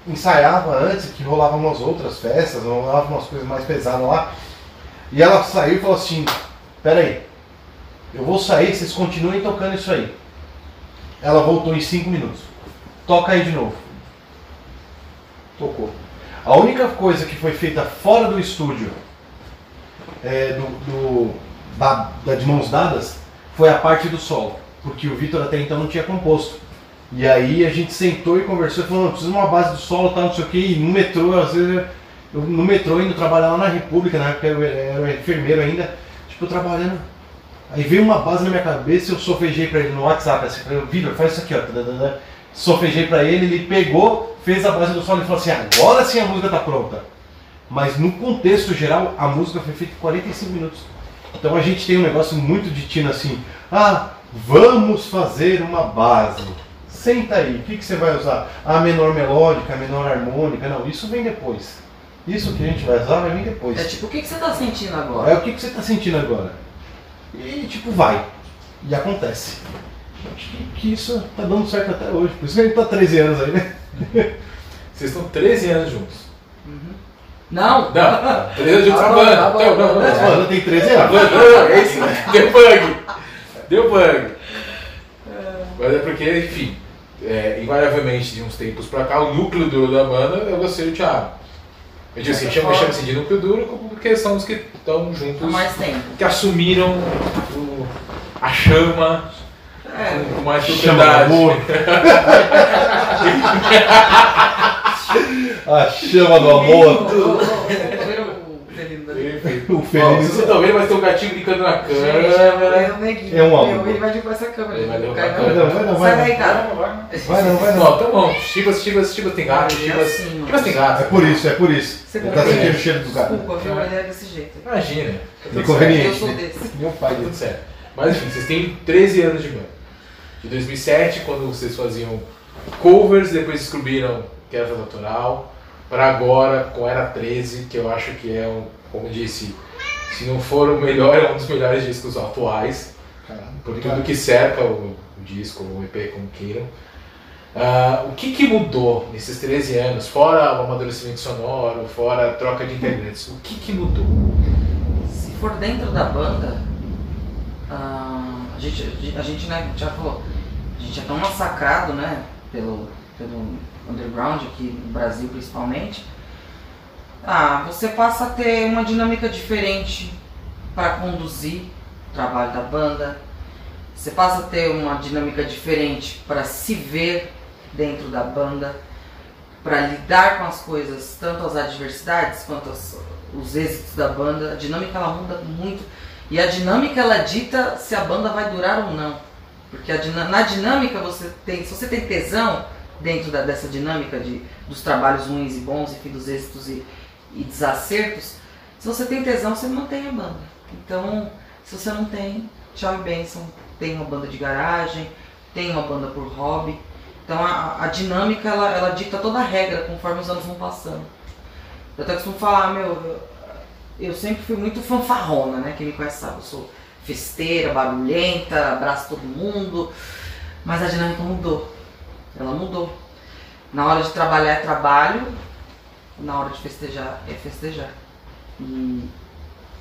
ensaiava antes, que rolava umas outras festas, rolava umas coisas mais pesadas lá. E ela saiu e falou assim, peraí, eu vou sair, vocês continuem tocando isso aí. Ela voltou em 5 minutos. Toca aí de novo. Tocou. A única coisa que foi feita fora do estúdio, é, do, do- da, da de mãos dadas, foi a parte do solo. Porque o Vitor até então não tinha composto. E aí a gente sentou e conversou e falou, não, precisa de uma base do solo, tal, não sei o e no metrô, às vezes, eu, no metrô indo trabalhar lá na República, na época eu era enfermeiro ainda, tipo, trabalhando. Aí veio uma base na minha cabeça e eu sofejei pra ele no WhatsApp, assim, falei, Vitor, faz isso aqui, ó. tadadada. Sofejei pra ele, ele pegou, fez a base do solo e falou assim, agora sim a música tá pronta. Mas no contexto geral, a música foi feita em 45 minutos. Então a gente tem um negócio muito de Tina assim, ah, vamos fazer uma base. Senta aí, o que, que você vai usar? A menor melódica, a menor harmônica? Não, isso vem depois. Isso que a gente vai usar vai vir depois. É tipo, o que, que você tá sentindo agora? É o que, que você está sentindo agora. E tipo, vai. E acontece. Acho que, que isso tá dando certo até hoje. Por isso que a gente tá 13 anos aí, né? Vocês estão 13 anos juntos. Não! Não, 13 anos juntos bom, Então, não, não, não. tem 13 A anos. banda, é isso, né? Deu bug. Deu bug. Mas é porque, enfim, é, invariavelmente de uns tempos pra cá, o núcleo duro da banda é você e o Thiago. Eu digo assim, chama, chama assim de núcleo duro porque são os que estão Há juntos, mais tempo. que assumiram o- a chama É. com, mais Chama propriedade. amor. A chama do amor. O Ó, estão vendo, mas tem um gatinho brincando na Gente, câmera. é um neguinho. É um. Meu, Ele vai derrubar essa câmera. Ele vai derrubar Cai a não. câmera. Vai não, vai não, vai Sai daí, não. cara. Vai não, vai não. Não, tá bom. Chivas, Chivas, Chivas tem gato, é Chivas. assim. Chivas tem gato. É por isso, é por isso. Você Ele tá sentindo o cheiro do gato. Desculpa, viu? Ele é desse jeito. Imagina. Tá Inconveniente. Eu sou né? desse. Meu pai Tá tudo certo. Mas enfim, vocês têm 13 anos de banda. De 2007, quando vocês faziam covers, depois descobriram que era natural, para agora, com Era 13, que eu acho que é, um, como eu disse, se não for o melhor, é um dos melhores discos atuais, Caralho, por tudo que cerca o, o disco, o EP, como queiram. Ah, o que, que mudou nesses 13 anos, fora o amadurecimento sonoro, fora a troca de integrantes? O que, que mudou? Se for dentro da banda, ah, a gente, a gente né, já falou, a gente é tão massacrado, né, pelo, pelo underground aqui no Brasil principalmente. Ah, você passa a ter uma dinâmica diferente para conduzir o trabalho da banda. Você passa a ter uma dinâmica diferente para se ver dentro da banda, para lidar com as coisas, tanto as adversidades quanto as- os êxitos da banda. A dinâmica ela muda muito e a dinâmica ela dita se a banda vai durar ou não. Porque a na dinâmica você tem, se você tem tesão dentro da- dessa dinâmica de, dos trabalhos ruins e bons, enfim, dos êxitos e, e desacertos, se você tem tesão, você mantém a banda. Então, se você não tem, tchau e bênção. Tem uma banda de garagem, tem uma banda por hobby. Então a, a dinâmica ela, ela dita toda a regra conforme os anos vão passando. Eu até costumo falar, meu, eu, sempre fui muito fanfarrona, né? Quem me conhece sabe, eu sou festeira, barulhenta, abraço todo mundo. Mas a dinâmica mudou. Ela mudou. Na hora de trabalhar é trabalho, na hora de festejar é festejar. E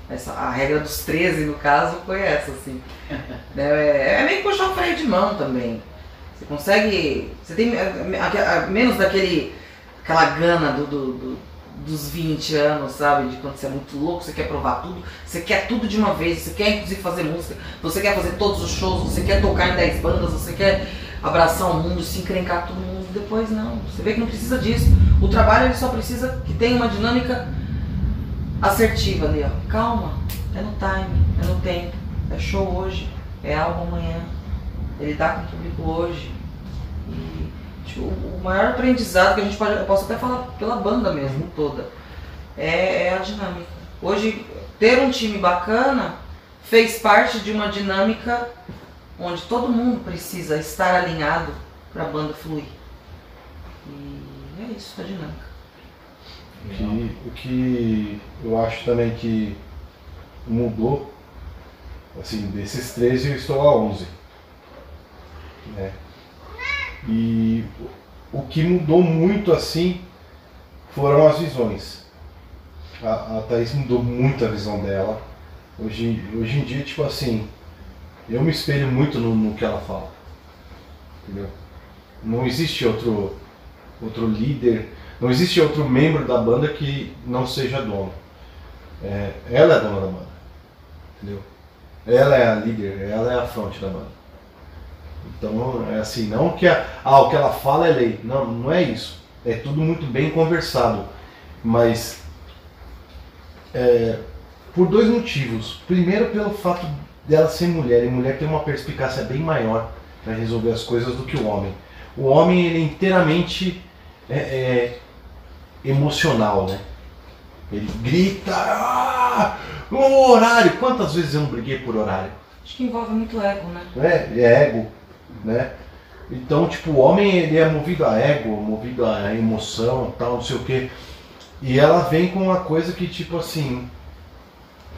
essa, a regra dos 13, no caso, foi essa, assim. Né, É, é meio puxar o freio de mão também. Você consegue. Você tem é, é, é, menos daquele. aquela gana do, do- do- dos 20 anos, sabe? De quando você é muito louco, você quer provar tudo, você quer tudo de uma vez, você quer inclusive fazer música, você quer fazer todos os shows, você quer tocar em 10 bandas, você quer abraçar o mundo, se encrencar todo mundo. Depois não. Você vê que não precisa disso. O trabalho ele só precisa que tenha uma dinâmica assertiva ali, ó. Calma, é no time, é no tempo, é show hoje, é álbum amanhã, ele tá com o público hoje. E tipo, o maior aprendizado que a gente pode, eu posso até falar pela banda mesmo toda, é, é a dinâmica. Hoje, ter um time bacana fez parte de uma dinâmica onde todo mundo precisa estar alinhado para a banda fluir. Isso, a dinâmica. O que, o que eu acho também que mudou, assim, desses 13 eu estou a 11. Né? E o que mudou muito assim foram as visões. A, a Thaís mudou muito a visão dela. Hoje, hoje em dia, tipo assim, eu me espelho muito no, no que ela fala. Entendeu? Não existe outro, outro líder, não existe outro membro da banda que não seja dono. É, ela é a dona da banda. Entendeu? Ela é a líder, ela é a fronte da banda. Então, é assim, não que a, ah, o que ela fala é lei. Não, não é isso. É tudo muito bem conversado. Mas, é, por dois motivos. Primeiro, pelo fato dela ser mulher, e mulher tem uma perspicácia bem maior para resolver as coisas do que o homem. O homem, ele é inteiramente é, é, emocional, né? Ele grita, ah, o horário. Quantas vezes eu não briguei por horário? Acho que envolve muito ego, né? Ele é ego, né? Então, tipo, o homem ele é movido a ego, movido a emoção, tal, não sei o quê. E ela vem com uma coisa que, tipo assim,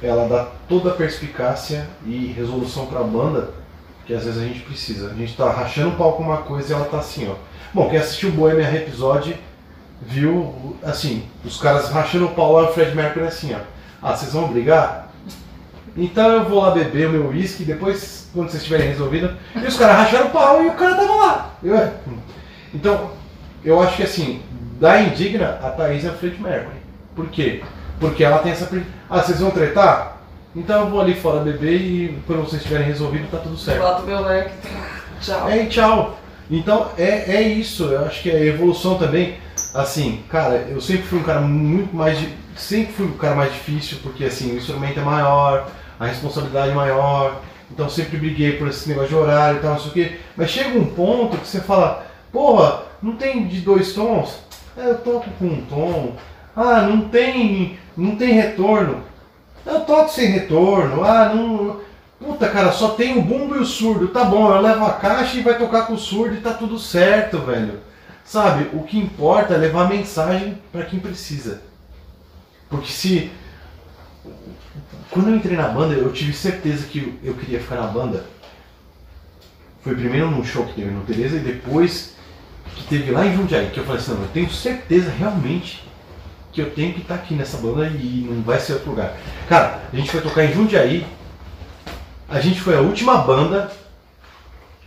ela dá toda a perspicácia e resolução pra banda que às vezes a gente precisa. A gente tá rachando o pau com uma coisa e ela tá assim, ó. Bom, quem assistiu o Bohemian Rhapsody viu, assim, os caras rachando o pau lá, o Fred Mercury assim, ó. Ah, vocês vão brigar? Então eu vou lá beber o meu uísque, depois, quando vocês tiverem resolvido, e os caras racharam o pau e o cara tava lá. Eu, é. então, eu acho que assim, da indigna, a Thaís é o Fred Mercury. Por quê? Porque ela tem essa. Ah, vocês vão tretar? Então eu vou ali fora beber e quando vocês tiverem resolvido, tá tudo certo. Bota o meu leque. Tchau. É, tchau. Então é, é isso, eu acho que é evolução também. Assim, cara, eu sempre fui um cara muito mais. Sempre fui um cara mais difícil, porque assim, o instrumento é maior, a responsabilidade é maior, então sempre briguei por esse negócio de horário e tal, não sei o quê. Mas chega um ponto que você fala, porra, não tem de dois tons? É, eu toco com um tom. Ah, não tem. não tem retorno. Eu toco sem retorno. Ah, não. Puta, cara, só tem o bumbo e o surdo. Tá bom, eu levo a caixa e vai tocar com o surdo e tá tudo certo, velho. Sabe, o que importa é levar a mensagem pra quem precisa. Porque se. Quando eu entrei na banda, eu tive certeza que eu- queria ficar na banda. Foi primeiro num show que teve no Tereza e depois que teve lá em Jundiaí. Que eu falei assim: não, eu tenho certeza realmente que eu tenho que estar aqui nessa banda e não vai ser outro lugar. Cara, a gente foi tocar em Jundiaí. A gente foi a última banda.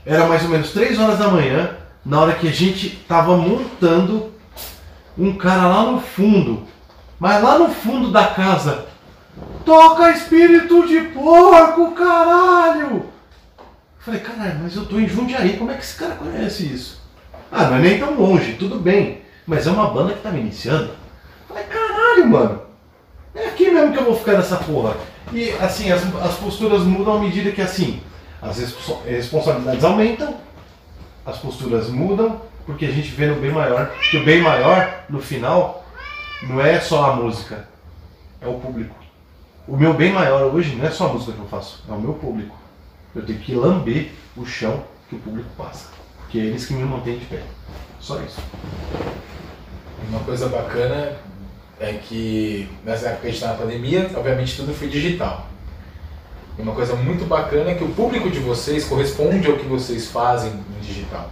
Era mais ou menos 3 horas da manhã, na hora que a gente tava montando um cara lá no fundo. Mas lá no fundo da casa. Toca espírito de porco, caralho! Falei, caralho, mas eu tô em Jundiaí, como é que esse cara conhece isso? Ah, não é nem tão longe, tudo bem. Mas é uma banda que tá me iniciando. Falei, caralho, mano. É aqui mesmo que eu vou ficar nessa porra. E assim, as, as posturas mudam à medida que assim, As respo- responsabilidades aumentam, as posturas mudam, porque a gente vê no bem maior que o bem maior, no final, não é só a música, é o público. O meu bem maior hoje não é só a música que eu faço, é o meu público. Eu tenho que lamber o chão que o público passa, porque é eles que me mantêm de pé. Só isso. Uma coisa bacana é que nessa época que a gente está na pandemia, obviamente tudo foi digital. E uma coisa muito bacana é que o público de vocês corresponde ao que vocês fazem no digital.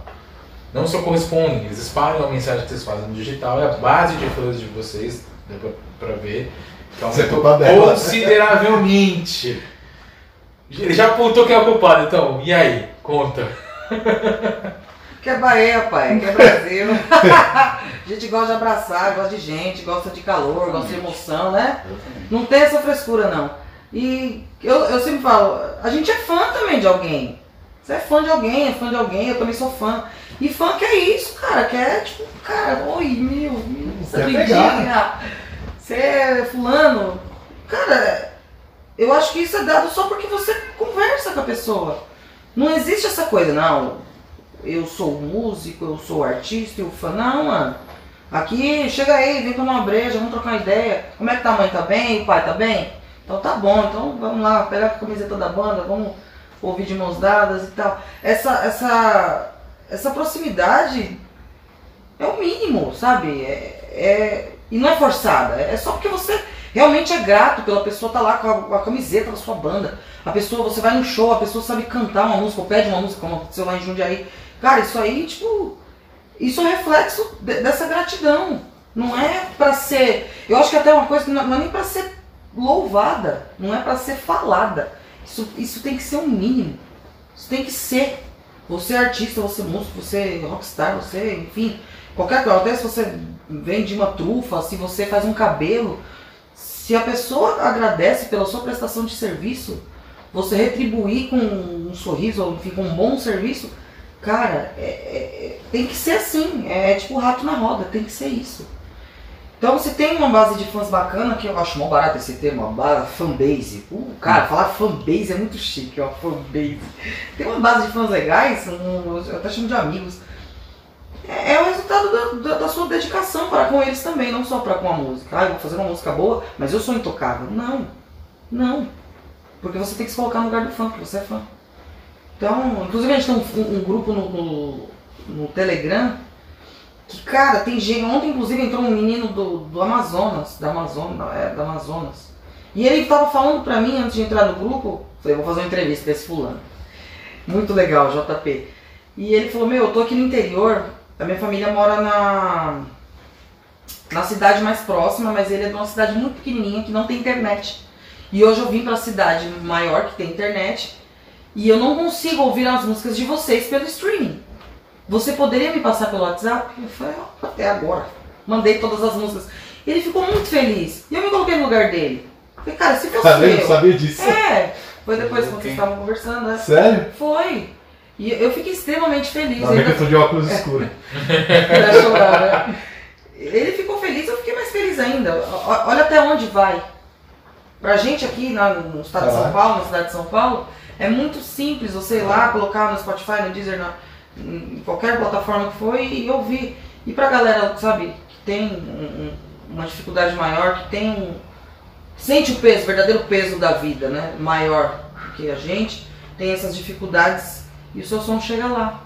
Não só correspondem, eles espalham a mensagem que vocês fazem no digital, é a base de fãs de vocês, deu pra, pra ver, que Você é aumentou culpa dela. consideravelmente. Ele já apontou quem é o culpado, então, e aí? Conta. Que é Bahia, pai, que é Brasil. a gente gosta de abraçar, gosta de gente, gosta de calor, gosta de emoção, né? Não tem essa frescura, não. E eu, eu sempre falo, a gente é fã também de alguém. Você é fã de alguém, é fã de alguém, eu também sou fã. E fã que é isso, cara, que é tipo, cara, oi, meu, meu você é pegar. mendiga, você é fulano. Cara, eu acho que isso é dado só porque você conversa com a pessoa. Não existe essa coisa, não. Eu sou músico, eu sou artista, eu fã. Não, mano. Aqui, chega aí, vem tomar uma breja, vamos trocar uma ideia. Como é que tá a mãe? Tá bem? O pai tá bem? Então tá bom, então vamos lá, pegar a camiseta da banda, vamos ouvir de mãos dadas e tal. Essa, essa, essa proximidade é o mínimo, sabe? É, é- e não é forçada, é só porque você realmente é grato pela pessoa estar lá com a, com a camiseta da sua banda. A pessoa, você vai no show, a pessoa sabe cantar uma música, ou pede uma música, como aconteceu lá em Jundiaí. Cara, isso aí, tipo, isso é reflexo de- dessa gratidão. Não é pra ser. Eu acho que até é uma coisa que não, não é nem pra ser louvada, não é pra ser falada. Isso, isso tem que ser um mínimo. Isso tem que ser. Você é artista, você é músico, você é rockstar, você, enfim, qualquer coisa. Até se você vende uma trufa, se você faz um cabelo, se a pessoa agradece pela sua prestação de serviço, você retribuir com um sorriso, ou enfim, com um bom serviço, cara, é- é- é- tem que ser assim. É, tipo rato na roda, tem que ser isso. Então se tem uma base de fãs bacana, que eu acho mó barato esse termo, uma base, fanbase. Uh, cara, falar fanbase é muito chique, ó, fanbase. Tem uma base de fãs legais, um, eu até chamo de amigos. É, é o resultado da, da- da sua dedicação para com eles também, não só para com a música. Ah, eu vou fazer uma música boa, mas eu sou intocável. Não, não. Porque você tem que se colocar no lugar do fã, porque você é fã. Então, inclusive a gente tem um, um- grupo no, no, no Telegram que, cara, tem gente. Ontem, inclusive, entrou um menino do, do Amazonas, da Amazonas, é, da Amazonas. E ele tava falando pra mim antes de entrar no grupo, falei, vou fazer uma entrevista pra esse fulano. Muito legal, JP. E ele falou, meu, eu tô aqui no interior, a minha família mora na, na cidade mais próxima, mas ele é de uma cidade muito pequenininha que não tem internet. E hoje eu vim pra cidade maior que tem internet e eu não consigo ouvir as músicas de vocês pelo streaming. Você poderia me passar pelo WhatsApp? Eu falei, ó, até agora. Mandei todas as músicas. Ele ficou muito feliz. E eu me coloquei no lugar dele. Falei, cara, se fosse Tá eu. Sabia disso? É, foi depois que vocês estavam conversando, né? Sério? Foi. E eu fiquei extremamente feliz. Ainda que eu tô de óculos escuros. Chorar, né? Ele ficou feliz, eu fiquei mais feliz ainda. Olha até onde vai. Pra gente aqui no estado de São Caraca. Paulo, na cidade de São Paulo, é muito simples você ir lá, colocar no Spotify, no Deezer, na, em qualquer plataforma que for e ouvir. E pra galera, sabe, que tem um- um- uma dificuldade maior, que tem um. sente o peso, o verdadeiro peso da vida, né? Maior do que a gente, tem essas dificuldades e o seu som chega lá.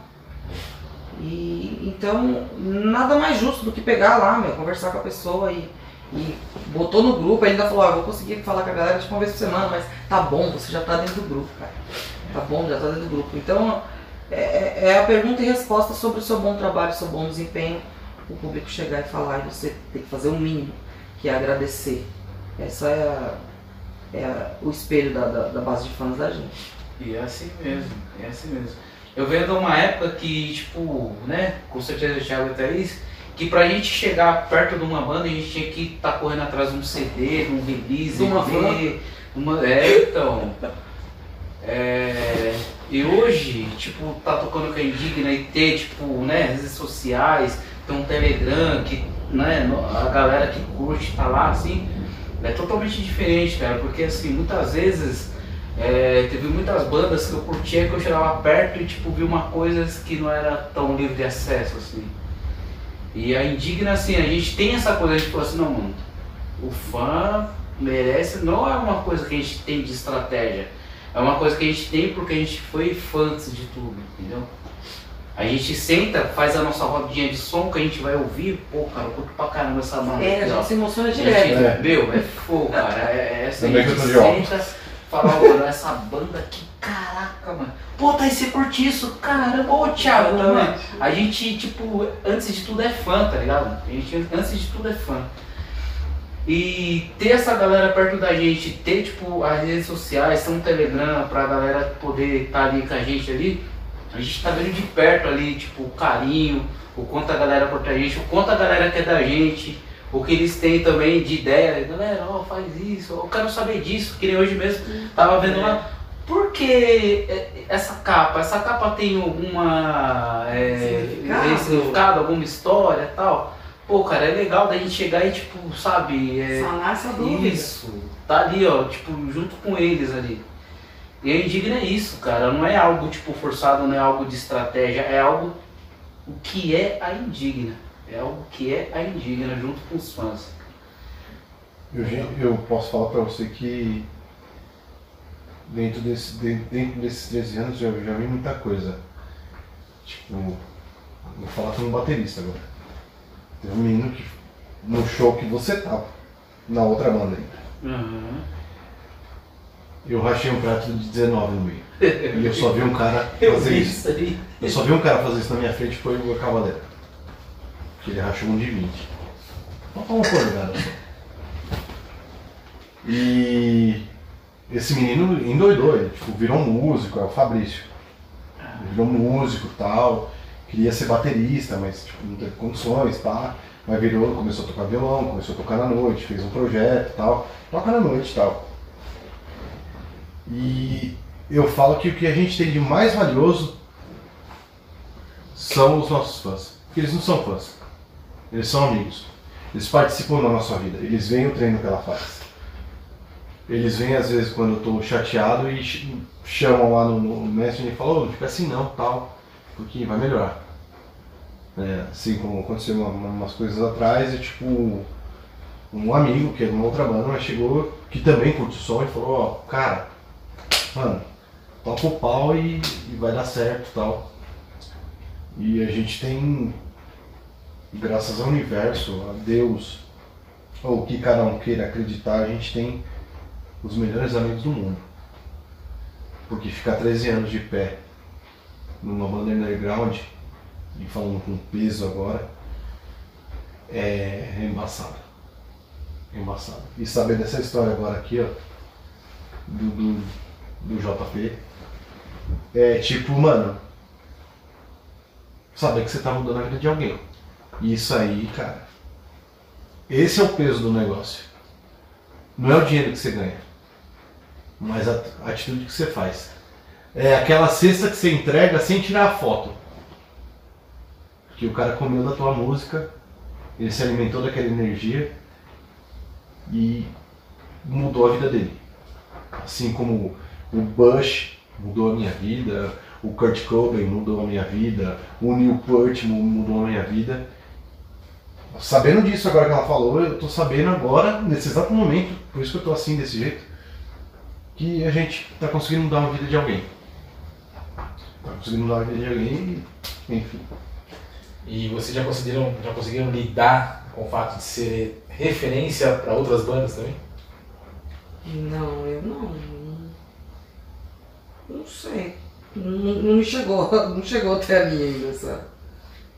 E então nada mais justo do que pegar lá, meu, conversar com a pessoa e, e botou no grupo, ele ainda falou, ó, eu vou conseguir falar com a galera tipo uma vez por semana, mas tá bom, você já tá dentro do grupo, cara. Tá bom, já tá dentro do grupo. Então é, é- é a pergunta e resposta sobre o seu bom trabalho, o seu bom desempenho, o público chegar e falar e você tem que fazer o mínimo, que é agradecer. Essa é, a- é a- o espelho da, da, da base de fãs da gente. E é assim mesmo, é assim mesmo. Eu venho de uma época que, tipo, né, com certeza o Thiago e Thaís, que pra gente chegar perto de uma banda a gente tinha que estar correndo atrás de um CD, de um release, De uma EP, uma É, então. É, e hoje, tipo, tá tocando com a Indigna e ter, tipo, né, redes sociais, tem um Telegram que, né, a galera que curte tá lá, assim, é totalmente diferente, cara, porque assim, muitas vezes É, teve muitas bandas que eu curtia que eu chegava perto e tipo vi uma coisa que não era tão livre de acesso assim. E a Indigna, assim, a gente tem essa coisa, a gente falou assim, não, mano, o fã merece, não é uma coisa que a gente tem de estratégia, é uma coisa que a gente tem porque a gente foi fã antes de tudo, entendeu? A gente senta, faz a nossa rodinha de som que a gente vai ouvir, pô, cara, eu curto pra caramba essa banda. É, a gente se emociona A gente, direto. É. Meu, é fogo, cara. É, é essa Também a gente que de senta, fala, mano, essa banda aqui, caraca, mano. Pô, tá aí, você curte isso? Caramba, ô Thiago, mano. A gente, tipo, antes de tudo é fã, tá ligado? A gente, antes de tudo é fã. E ter essa galera perto da gente, ter, tipo, as redes sociais, ter um Telegram pra galera poder estar ali com a gente ali, a gente tá vendo de perto ali, tipo, o carinho, o quanto a galera curte a gente, o quanto a galera quer da gente, o que eles têm também de ideia. Galera, ó, faz isso, eu quero saber disso, que nem hoje mesmo tava vendo lá. Por que é, essa capa? Essa capa tem alguma é, Significado? significado, alguma história e tal? Pô, cara, é legal da gente chegar e, tipo, sabe, é, Sanar essa dúvida. isso, tá ali, ó, tipo, junto com eles ali. E a indigna é isso, cara, não é algo, tipo, forçado, não é algo de estratégia, é algo o que é a indigna. É algo que é a indigna junto com os fãs. Eu, eu posso falar pra você que dentro, desse, de- dentro desses 13 anos eu já vi muita coisa. Tipo, vou falar como baterista agora. Tem um menino que no show que você tava, na outra banda ainda. Uhum. Eu rachei um prato de 19 no meio. E eu só vi um cara fazer isso. isso aí. Eu só vi um cara fazer isso na minha frente foi o Cavaleiro. Que ele rachou um de 20. Só uma polegada só. E esse menino endoidou, ele tipo, virou um músico, é o Fabrício. Ele virou músico e tal, queria ser baterista, mas tipo, não teve condições, pá. Mas virou, começou a tocar violão, começou a tocar na noite, fez um projeto e tal. Toca na noite e tal. E eu falo que o que a gente tem de mais valioso são os nossos fãs. Porque eles não são fãs. Eles são amigos. Eles participam da nossa vida. Eles veem o treino que ela faz. Eles vêm às vezes quando eu estou chateado e ch- chamam lá no, no e falam, "Ô, não fica assim não, tal, porque vai melhorar. É, assim como aconteceu uma- uma- umas coisas atrás e tipo um amigo que é de uma outra banda, mas chegou que também curte o som e falou, ó, cara, mano, toca o pau e, e vai dar certo tal. E a gente tem, graças ao universo, a Deus, ou o que cada um queira acreditar, a gente tem os melhores amigos do mundo. Porque ficar 13 anos de pé numa banda underground, e falando com peso agora, é embaçado. É embaçado. E saber dessa história agora aqui, ó, do, do, do JP, é tipo, mano, saber que você tá mudando a vida de alguém. E isso aí, cara, esse é o peso do negócio. Não é o dinheiro que você ganha, mas a atitude que você faz. É aquela cesta que você entrega sem tirar a foto. Que o cara comeu da tua música, ele se alimentou daquela energia e mudou a vida dele. Assim como o Bush mudou a minha vida, o Kurt Cobain mudou a minha vida, o Neil Peart mu- mudou a minha vida. Sabendo disso agora que ela falou, eu tô sabendo agora, nesse exato momento, por isso que eu tô assim desse jeito, que a gente tá conseguindo mudar a vida de alguém. Tá conseguindo mudar a vida de alguém e, enfim. E vocês já conseguiram, já conseguiram lidar com o fato de ser referência para outras bandas também? Não, eu não. Não sei. Não, não me chegou, não chegou até a mim ainda, sabe?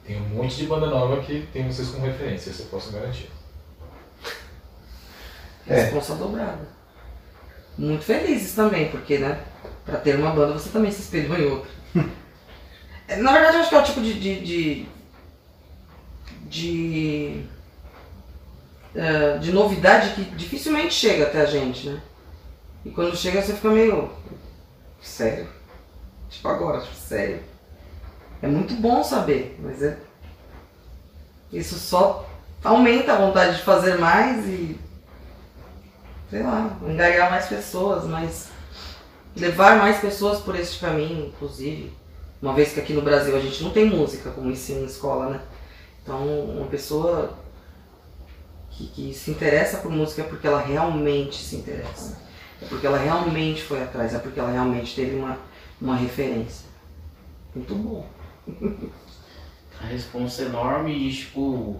Tem um monte de banda nova que tem vocês como referência, isso eu posso garantir. É. Responsa dobrada. Muito felizes também, porque, né? Pra ter uma banda você também se espelhou em outra. Na verdade, eu acho que é o tipo de. de. de, de, eh, de novidade que dificilmente chega até a gente, né? E quando chega você fica meio. Sério? Tipo agora, tipo, sério. É muito bom saber, mas é. Isso só aumenta a vontade de fazer mais e sei lá, angariar mais pessoas, mas levar mais pessoas por este caminho, inclusive. Uma vez que aqui no Brasil a gente não tem música como ensino na escola, né? Então, uma pessoa que, que se interessa por música é porque ela realmente se interessa. É porque ela realmente foi atrás, é porque ela realmente teve uma, uma referência. Muito bom. A responsa é enorme e, tipo,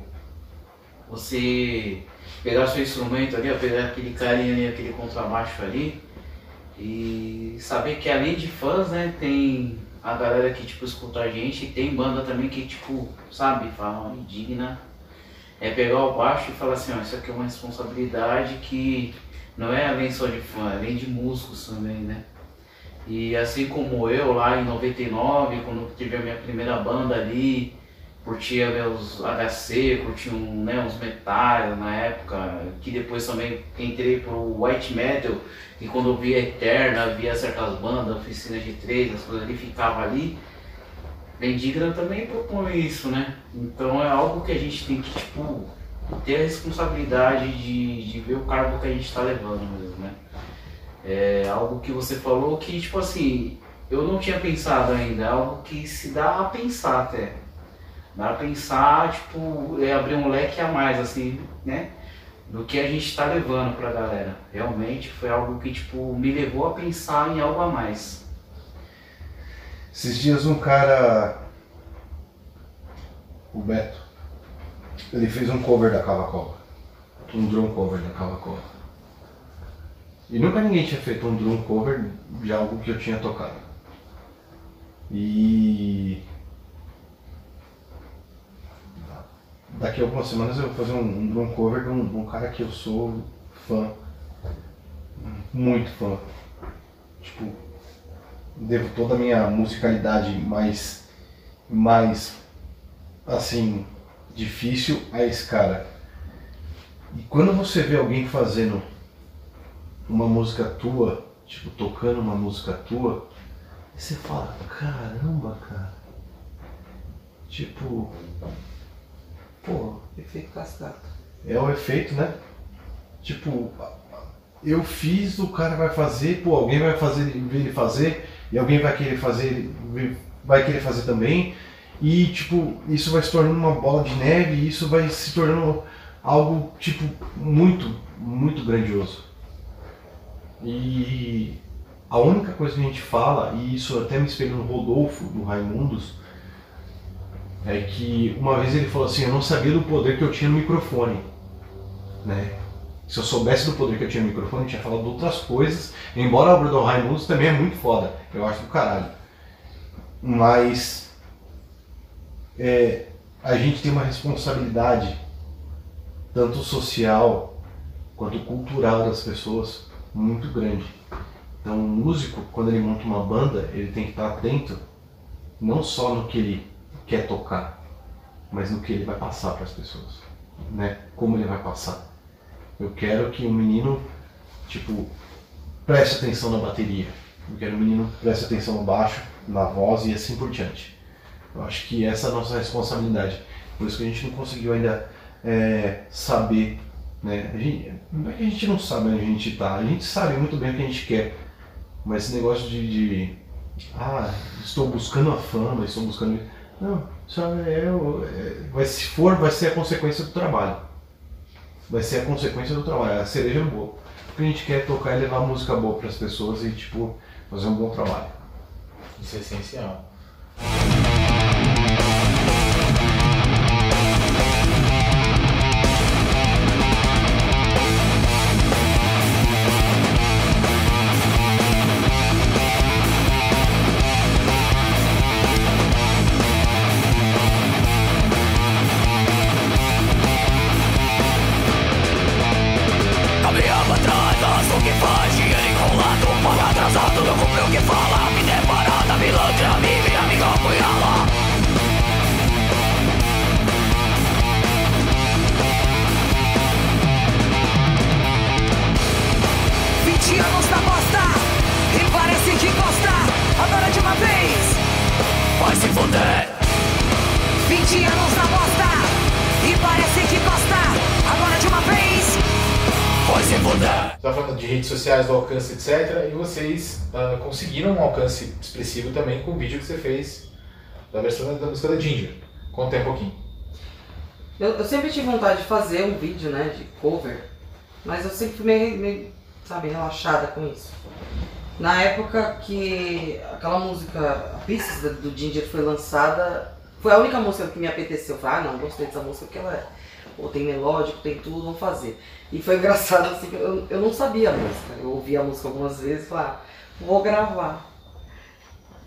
você pegar seu instrumento ali, pegar aquele carinha ali, aquele contrabaixo ali, e saber que além de fãs, né, tem a galera que, tipo, escuta a gente, e tem banda também que, tipo, sabe, fala, indigna, é pegar o baixo e falar assim, ó, isso aqui é uma responsabilidade que não é além só de fã, é além de músicos também, né? E assim como eu lá em 99, quando tive a minha primeira banda ali, curtia meus HC, curtia um, né, uns metais na época, que depois também entrei pro white metal, e quando eu via Eterna, via certas bandas, oficina de três, as coisas ali, ficava ali. Bendigra também propõe isso, né? Então é algo que a gente tem que, tipo, ter a responsabilidade de, de ver o cargo que a gente está levando mesmo, né? É algo que você falou que, tipo assim, eu não tinha pensado ainda, é algo que se dá a pensar até. A pensar, tipo, é abrir um leque a mais, assim, né? Do que a gente está levando pra galera. Realmente foi algo que, tipo, me levou a pensar em algo a mais. Esses dias um cara, o Beto, ele fez um cover da Cavacola. Um drum cover da Cavacola. E nunca ninguém tinha feito um drum cover de algo que eu tinha tocado. E daqui a algumas semanas eu vou fazer um, um cover de um, de um cara que eu sou fã. Muito fã. Tipo, devo toda a minha musicalidade mais, mais assim, difícil a esse cara. E quando você vê alguém fazendo uma música tua, tipo, tocando uma música tua, você fala, caramba, cara. Tipo, pô, Efeito cascata. é o efeito, né? Tipo, eu fiz, o cara vai fazer, pô, alguém vai fazer, ele fazer, e alguém vai querer fazer, vai querer fazer também, e tipo, isso vai se tornando uma bola de neve, e isso vai se tornando algo, tipo, muito, muito grandioso. E a única coisa que a gente fala, e isso até me espelho no Rodolfo, do Raimundos, é que uma vez ele falou assim, eu não sabia do poder que eu tinha no microfone, né? Se eu soubesse do poder que eu tinha no microfone, eu tinha falado outras coisas, embora a obra do Raimundos também é muito foda, eu acho do caralho. Mas é, a gente tem uma responsabilidade, tanto social quanto cultural das pessoas, muito grande. Então o músico, quando ele monta uma banda, ele tem que estar atento não só no que ele quer tocar, mas no que ele vai passar para as pessoas, né? Como ele vai passar. Eu quero que o menino, tipo, preste atenção na bateria. Eu quero que o menino preste atenção no baixo, na voz e assim por diante. Eu acho que essa é a nossa responsabilidade. Por isso que a gente não conseguiu ainda é, saber, né? Gente, não é que a gente não sabe onde a gente está, a gente sabe muito bem o que a gente quer. Mas esse negócio de, de ah, estou buscando a fama, estou buscando. Não, só é, é, vai, se for, vai ser a consequência do trabalho. Vai ser a consequência do trabalho, a cereja no bolo. O que a gente quer tocar e levar música boa para as pessoas e, tipo, fazer um bom trabalho. Isso é essencial. Alcance, etc. E vocês ah, conseguiram um alcance expressivo também com o vídeo que você fez da versão da música da Ginger. Conta aí um pouquinho. Eu, eu sempre tive vontade de fazer um vídeo, né, de cover, mas eu sempre fui meio, meio, sabe, relaxada com isso. Na época que aquela música, a Pieces do Ginger foi lançada, foi a única música que me apeteceu. Eu falei, ah não, gostei dessa música porque ela é, pô, tem melódico, tem tudo, vamos fazer. E foi engraçado assim, eu, eu não sabia a música, eu ouvi a música algumas vezes e falei, ah, vou gravar.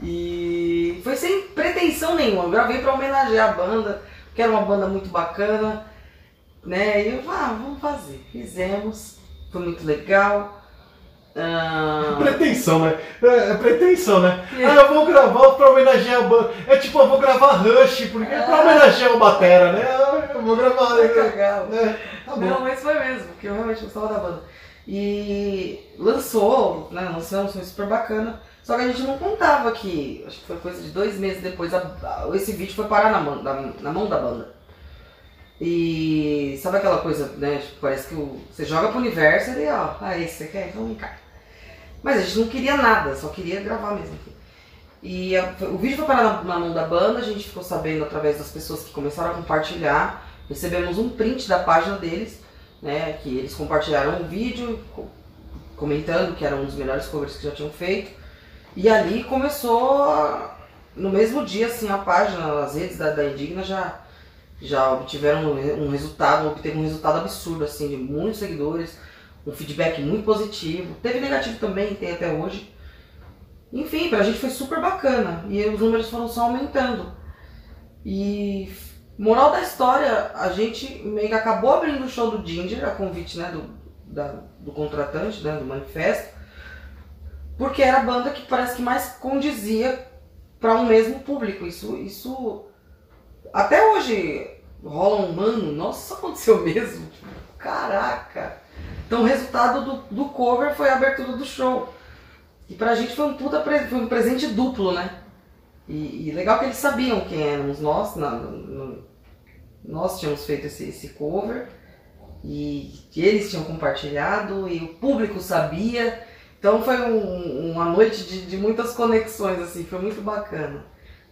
E foi sem pretensão nenhuma, eu gravei pra homenagear a banda, que era uma banda muito bacana, né? E eu falei, ah, vamos fazer. Fizemos, foi muito legal. Ah, Pretensão, né? É, é pretensão, né? Ah, eu vou gravar pra homenagear a banda. É tipo, eu vou gravar Rush, porque é pra homenagear o Batera, né? Vou gravar. Vai cagar. né? Tá Não, bom. mas foi mesmo, porque eu realmente gostava da banda. E lançou, né? Lançamos, foi super bacana. Só que a gente não contava que, acho que foi coisa de dois meses depois, a- a- esse vídeo foi parar na mão, da, na mão da banda. E sabe aquela coisa, né? Tipo, parece que o- você joga pro universo e ó, ah, esse você quer? Então vem cá. Mas a gente não queria nada, só queria gravar mesmo. E a- o vídeo foi parar na, na mão da banda, a gente ficou sabendo através das pessoas que começaram a compartilhar. Recebemos um print da página deles, né? Que eles compartilharam um vídeo co- comentando que era um dos melhores covers que já tinham feito. E ali começou, no mesmo dia, assim, a página, as redes da, da Indigna já, já obtiveram um, um resultado, obteve um resultado absurdo, assim, de muitos seguidores, um feedback muito positivo. Teve negativo também, tem até hoje. Enfim, pra gente foi super bacana. E os números foram só aumentando. E moral da história, a gente meio que acabou abrindo o show do Ginger, a convite né, do, da- do contratante, né, do manifesto, porque era a banda que parece que mais condizia para um mesmo público. Isso, isso até hoje rola um mano, nossa, isso aconteceu mesmo. Caraca! Então o resultado do, do cover foi a abertura do show. E pra gente foi um puta foi um presente duplo, né? E, e legal que eles sabiam quem éramos nós, na- no- nós tínhamos feito esse, esse cover e eles tinham compartilhado e o público sabia. Então foi um- uma noite de, de muitas conexões, assim, foi muito bacana.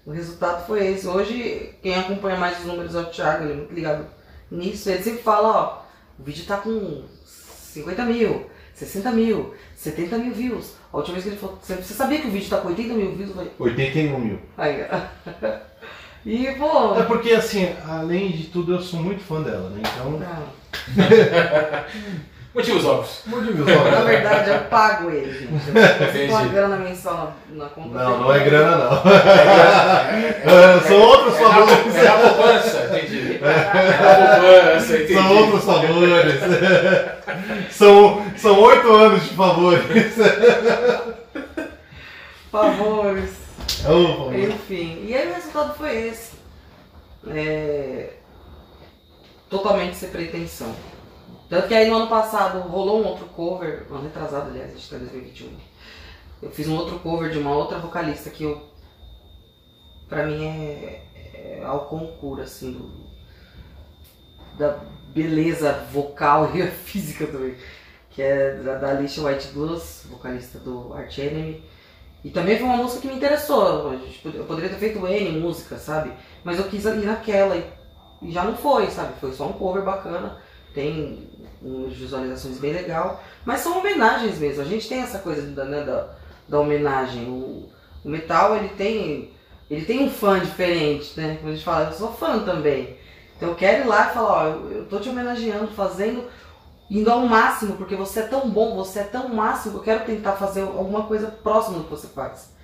O resultado foi esse. Hoje, quem acompanha mais os números é o Thiago, ele é muito ligado nisso. Ele sempre fala, ó, o vídeo tá com 50 mil, 60 mil, 70 mil views. A última vez que ele falou, você sabia que o vídeo tá com 80 mil views? Eu falei, 81 mil. aí, ó. E, pô, É porque, assim, além de tudo, eu sou muito fã dela, né? Então. não. Motivos óbvios. Motivos Na óbvios. verdade, eu pago ele, gente. Eu tô uma grana mensal na, na conta Não, não é grana, não. É, São outros É na, favores. é na poupança, entendi. É na poupança, entendi. São outros favores. São, são oito anos de favores. Favores. Ô, favor. Enfim, e aí o resultado foi esse. É... Totalmente sem pretensão. Tanto que aí no ano passado rolou um outro cover, ano retrasado aliás, a gente tá em 2021. Eu fiz um outro cover de uma outra vocalista que eu. Pra mim é, é ao concurso, assim, do, da beleza vocal e física também. Que é da, da Alicia White Blues, vocalista do Arch Enemy. E também foi uma música que me interessou. Pod- Eu poderia ter feito N música, sabe? Mas eu quis ir naquela e já não foi, sabe? Foi só um cover bacana. Tem visualizações bem legal. Mas são homenagens mesmo. A gente tem essa coisa da, né, da, da homenagem. O, o metal, ele tem, ele tem um fã diferente, né? Quando a gente fala, eu sou fã também. Então eu quero ir lá e falar, ó, eu, tô te homenageando, fazendo indo ao máximo, porque você é tão bom, você é tão máximo, eu quero tentar fazer alguma coisa próxima do que você faz.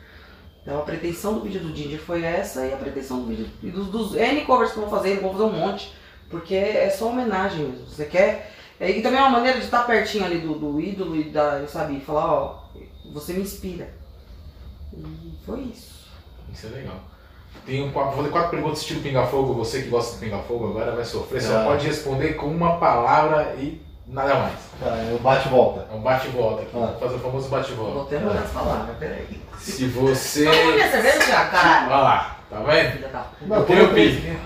Então a pretensão do vídeo do Ginger foi essa e a pretensão do vídeo dos, dos N covers que eu vou fazer, eu vou fazer um monte, porque é só homenagem mesmo. Você quer. É, E também é uma maneira de estar pertinho ali do, do ídolo e da, sabe, e falar, ó, você me inspira. E foi isso. Isso é legal. Tem um, vou fazer quatro perguntas estilo pinga-fogo. Você que gosta de pinga-fogo agora vai sofrer. Só Ah. pode responder com uma palavra e nada mais. Tá, eu bate e volta. É um bate-volta aqui. Ah. Fazer o famoso Vou bate-volta. até mudar as palavras, peraí. Se você. Vamos minha cerveja, caralho. Olha lá, tá vendo? Puta. Eu tenho pi.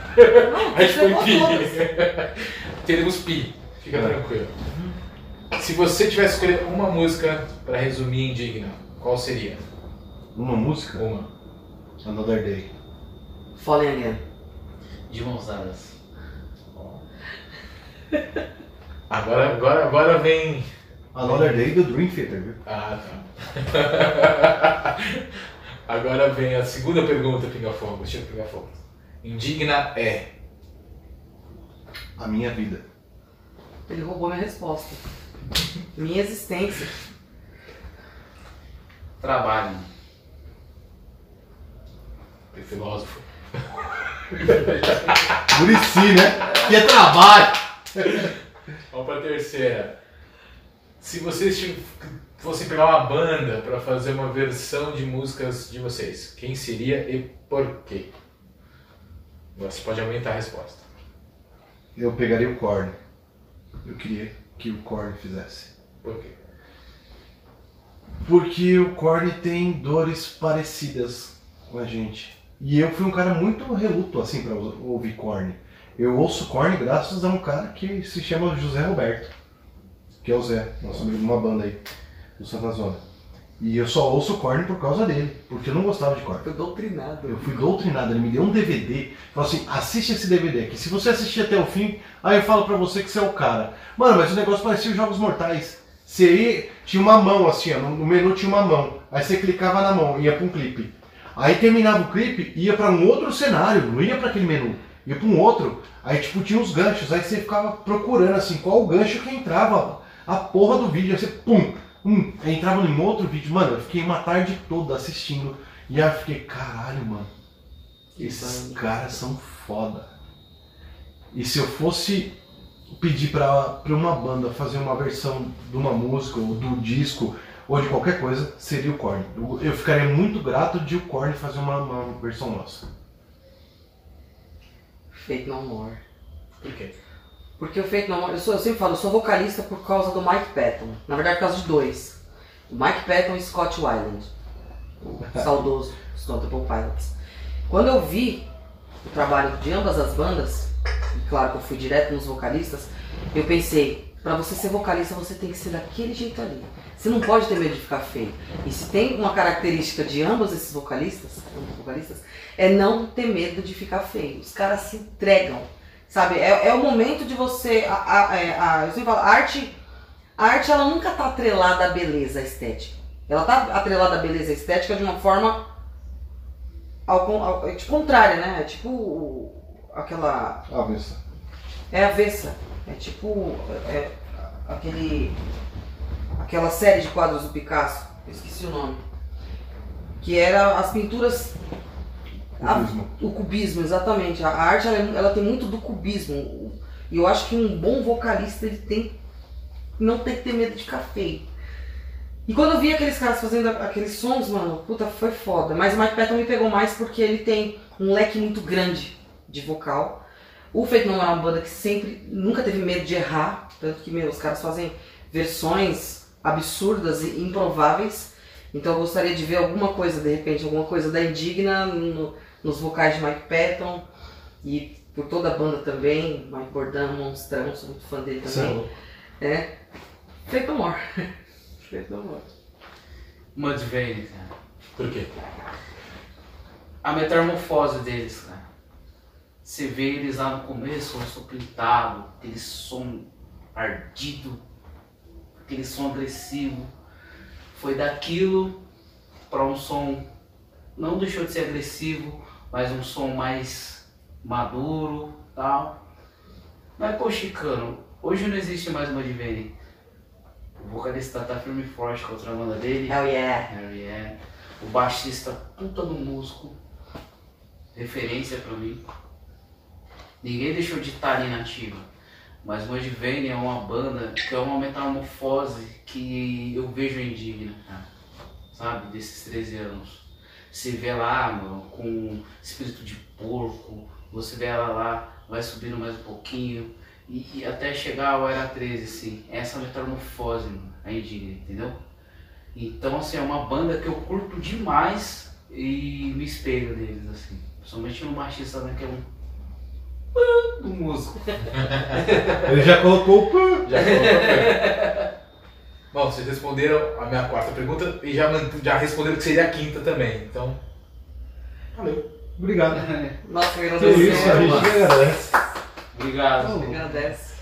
Não, A gente levou pi. Teremos pi. Fica É. tranquilo. Se você tivesse que escolher uma música pra resumir Indigna, qual seria? Uma música? Uma. Another Day. Fallen Again. De mãos dadas. Agora, agora, agora vem. Another Day do Dream Theater, viu? Ah, tá. Agora vem a segunda pergunta, Pinga Fogo. Chico Pinga Fogo. Indigna é. A minha vida. Ele roubou minha resposta. Minha existência. Trabalho. Tem filósofo. Murici, né? Que é trabalho. Vamos pra terceira. Se vocês fossem pegar uma banda pra fazer uma versão de músicas de vocês, quem seria e por quê? Você pode aumentar a resposta. Eu pegaria o Korn. Eu queria que o Korn fizesse. Por quê? Porque o Korn tem dores parecidas com a gente. E eu fui um cara muito reluto assim pra ouvir Korn. Eu ouço Korn graças a um cara que se chama José Roberto, que é o Zé, nosso amigo de uma banda aí, do Santa Zona. E eu só ouço Korn por causa dele, porque eu não gostava de Korn. Foi doutrinado. Eu fui doutrinado, ele me deu um DVD, falou assim, assiste esse DVD aqui. Se você assistir até o fim, aí eu falo pra você que você é o cara. Mano, mas o negócio parecia os Jogos Mortais. Você ia, tinha uma mão assim, ó, no menu tinha uma mão. Aí você clicava na mão, ia pra um clipe. Aí terminava o clipe, ia pra um outro cenário, não ia pra aquele menu. Ia pra um outro. Aí tipo tinha uns ganchos, aí você ficava procurando assim, qual o gancho que entrava a porra do vídeo. Aí você, pum, hum, aí entrava em outro vídeo. Mano, eu fiquei uma tarde toda assistindo. E aí eu fiquei, caralho, mano. Esses caras são foda. E se eu fosse pedir pra, pra uma banda fazer uma versão de uma música, ou do disco, ou de qualquer coisa, seria o Korn. Eu, eu ficaria muito grato de o Korn fazer uma, uma versão nossa. Fate No More. Por quê? Porque o Fate No More, eu, sou, eu sempre falo, eu sou vocalista por causa do Mike Patton. Na verdade, por causa de dois. O Mike Patton e Scott Weiland. O saudoso Stone Temple Pilots. Quando eu vi o trabalho de ambas as bandas, e claro que eu fui direto nos vocalistas, eu pensei, pra você ser vocalista você tem que ser daquele jeito ali. Você não pode ter medo de ficar feio. E se tem uma característica de ambos esses vocalistas, ambos vocalistas, é não ter medo de ficar feio. Os caras se entregam. Sabe, é, é o momento de você. A, a, é, a- eu sempre falo, a arte, a arte ela nunca tá atrelada à beleza estética. Ela tá atrelada à beleza estética de uma forma ao, ao, é, tipo, contrária, né? É tipo aquela. Avessa. É avessa. É tipo. É, aquele. Aquela série de quadros do Picasso. Eu esqueci o nome. Que era as pinturas a- Cubismo. o cubismo, exatamente. A a arte ela, é- ela tem muito do cubismo. E eu acho que um bom vocalista ele tem não tem que ter medo de ficar feio. E quando eu vi aqueles caras fazendo a- aqueles sons, mano, puta, foi foda. Mas o Mike Patton me pegou mais porque ele tem um leque muito grande de vocal. O Fate No More é uma banda que sempre, nunca teve medo de errar. Tanto que, meu, os caras fazem versões absurdas e improváveis. Então eu gostaria de ver alguma coisa, de repente, alguma coisa da Indigna no- nos vocais de Mike Patton. E por toda a banda também. Mike Bordan, monstrão, sou muito fã dele também. É. Fate No More. Fate No More. Mudvayne, cara. Por quê? A metamorfose deles, cara. Você vê eles lá no começo, o som pintado, aquele som ardido, aquele som agressivo. Foi daquilo para um som, não deixou de ser agressivo, mas um som mais maduro tal. Mas pô, Chicano, hoje não existe mais Mudvayne. O vocalista tá firme e forte com a outra banda dele. Hell yeah. Harry é. O baixista, puta do músico. Referência pra mim. Ninguém deixou de estar ali na ativa. Mas Mudvayne é uma banda que é uma metamorfose que eu vejo indigna. Sabe? Desses 13 anos. Você vê lá, mano, com espírito de porco. Você vê ela lá, vai subindo mais um pouquinho. E, e até chegar ao Era 13, assim. Essa metamorfose, mano, é indigna, entendeu? Então, assim, é uma banda que eu curto demais e me espelho neles, assim. Principalmente no baixista, né, que é um... do músico. Ele já colocou o pã. Já colocou Bom, vocês responderam a minha quarta pergunta e já, já responderam que seria a quinta também. Então, valeu. Obrigado. Nossa, agradecemos. Isso, a gente agradece. Obrigado. Agradece.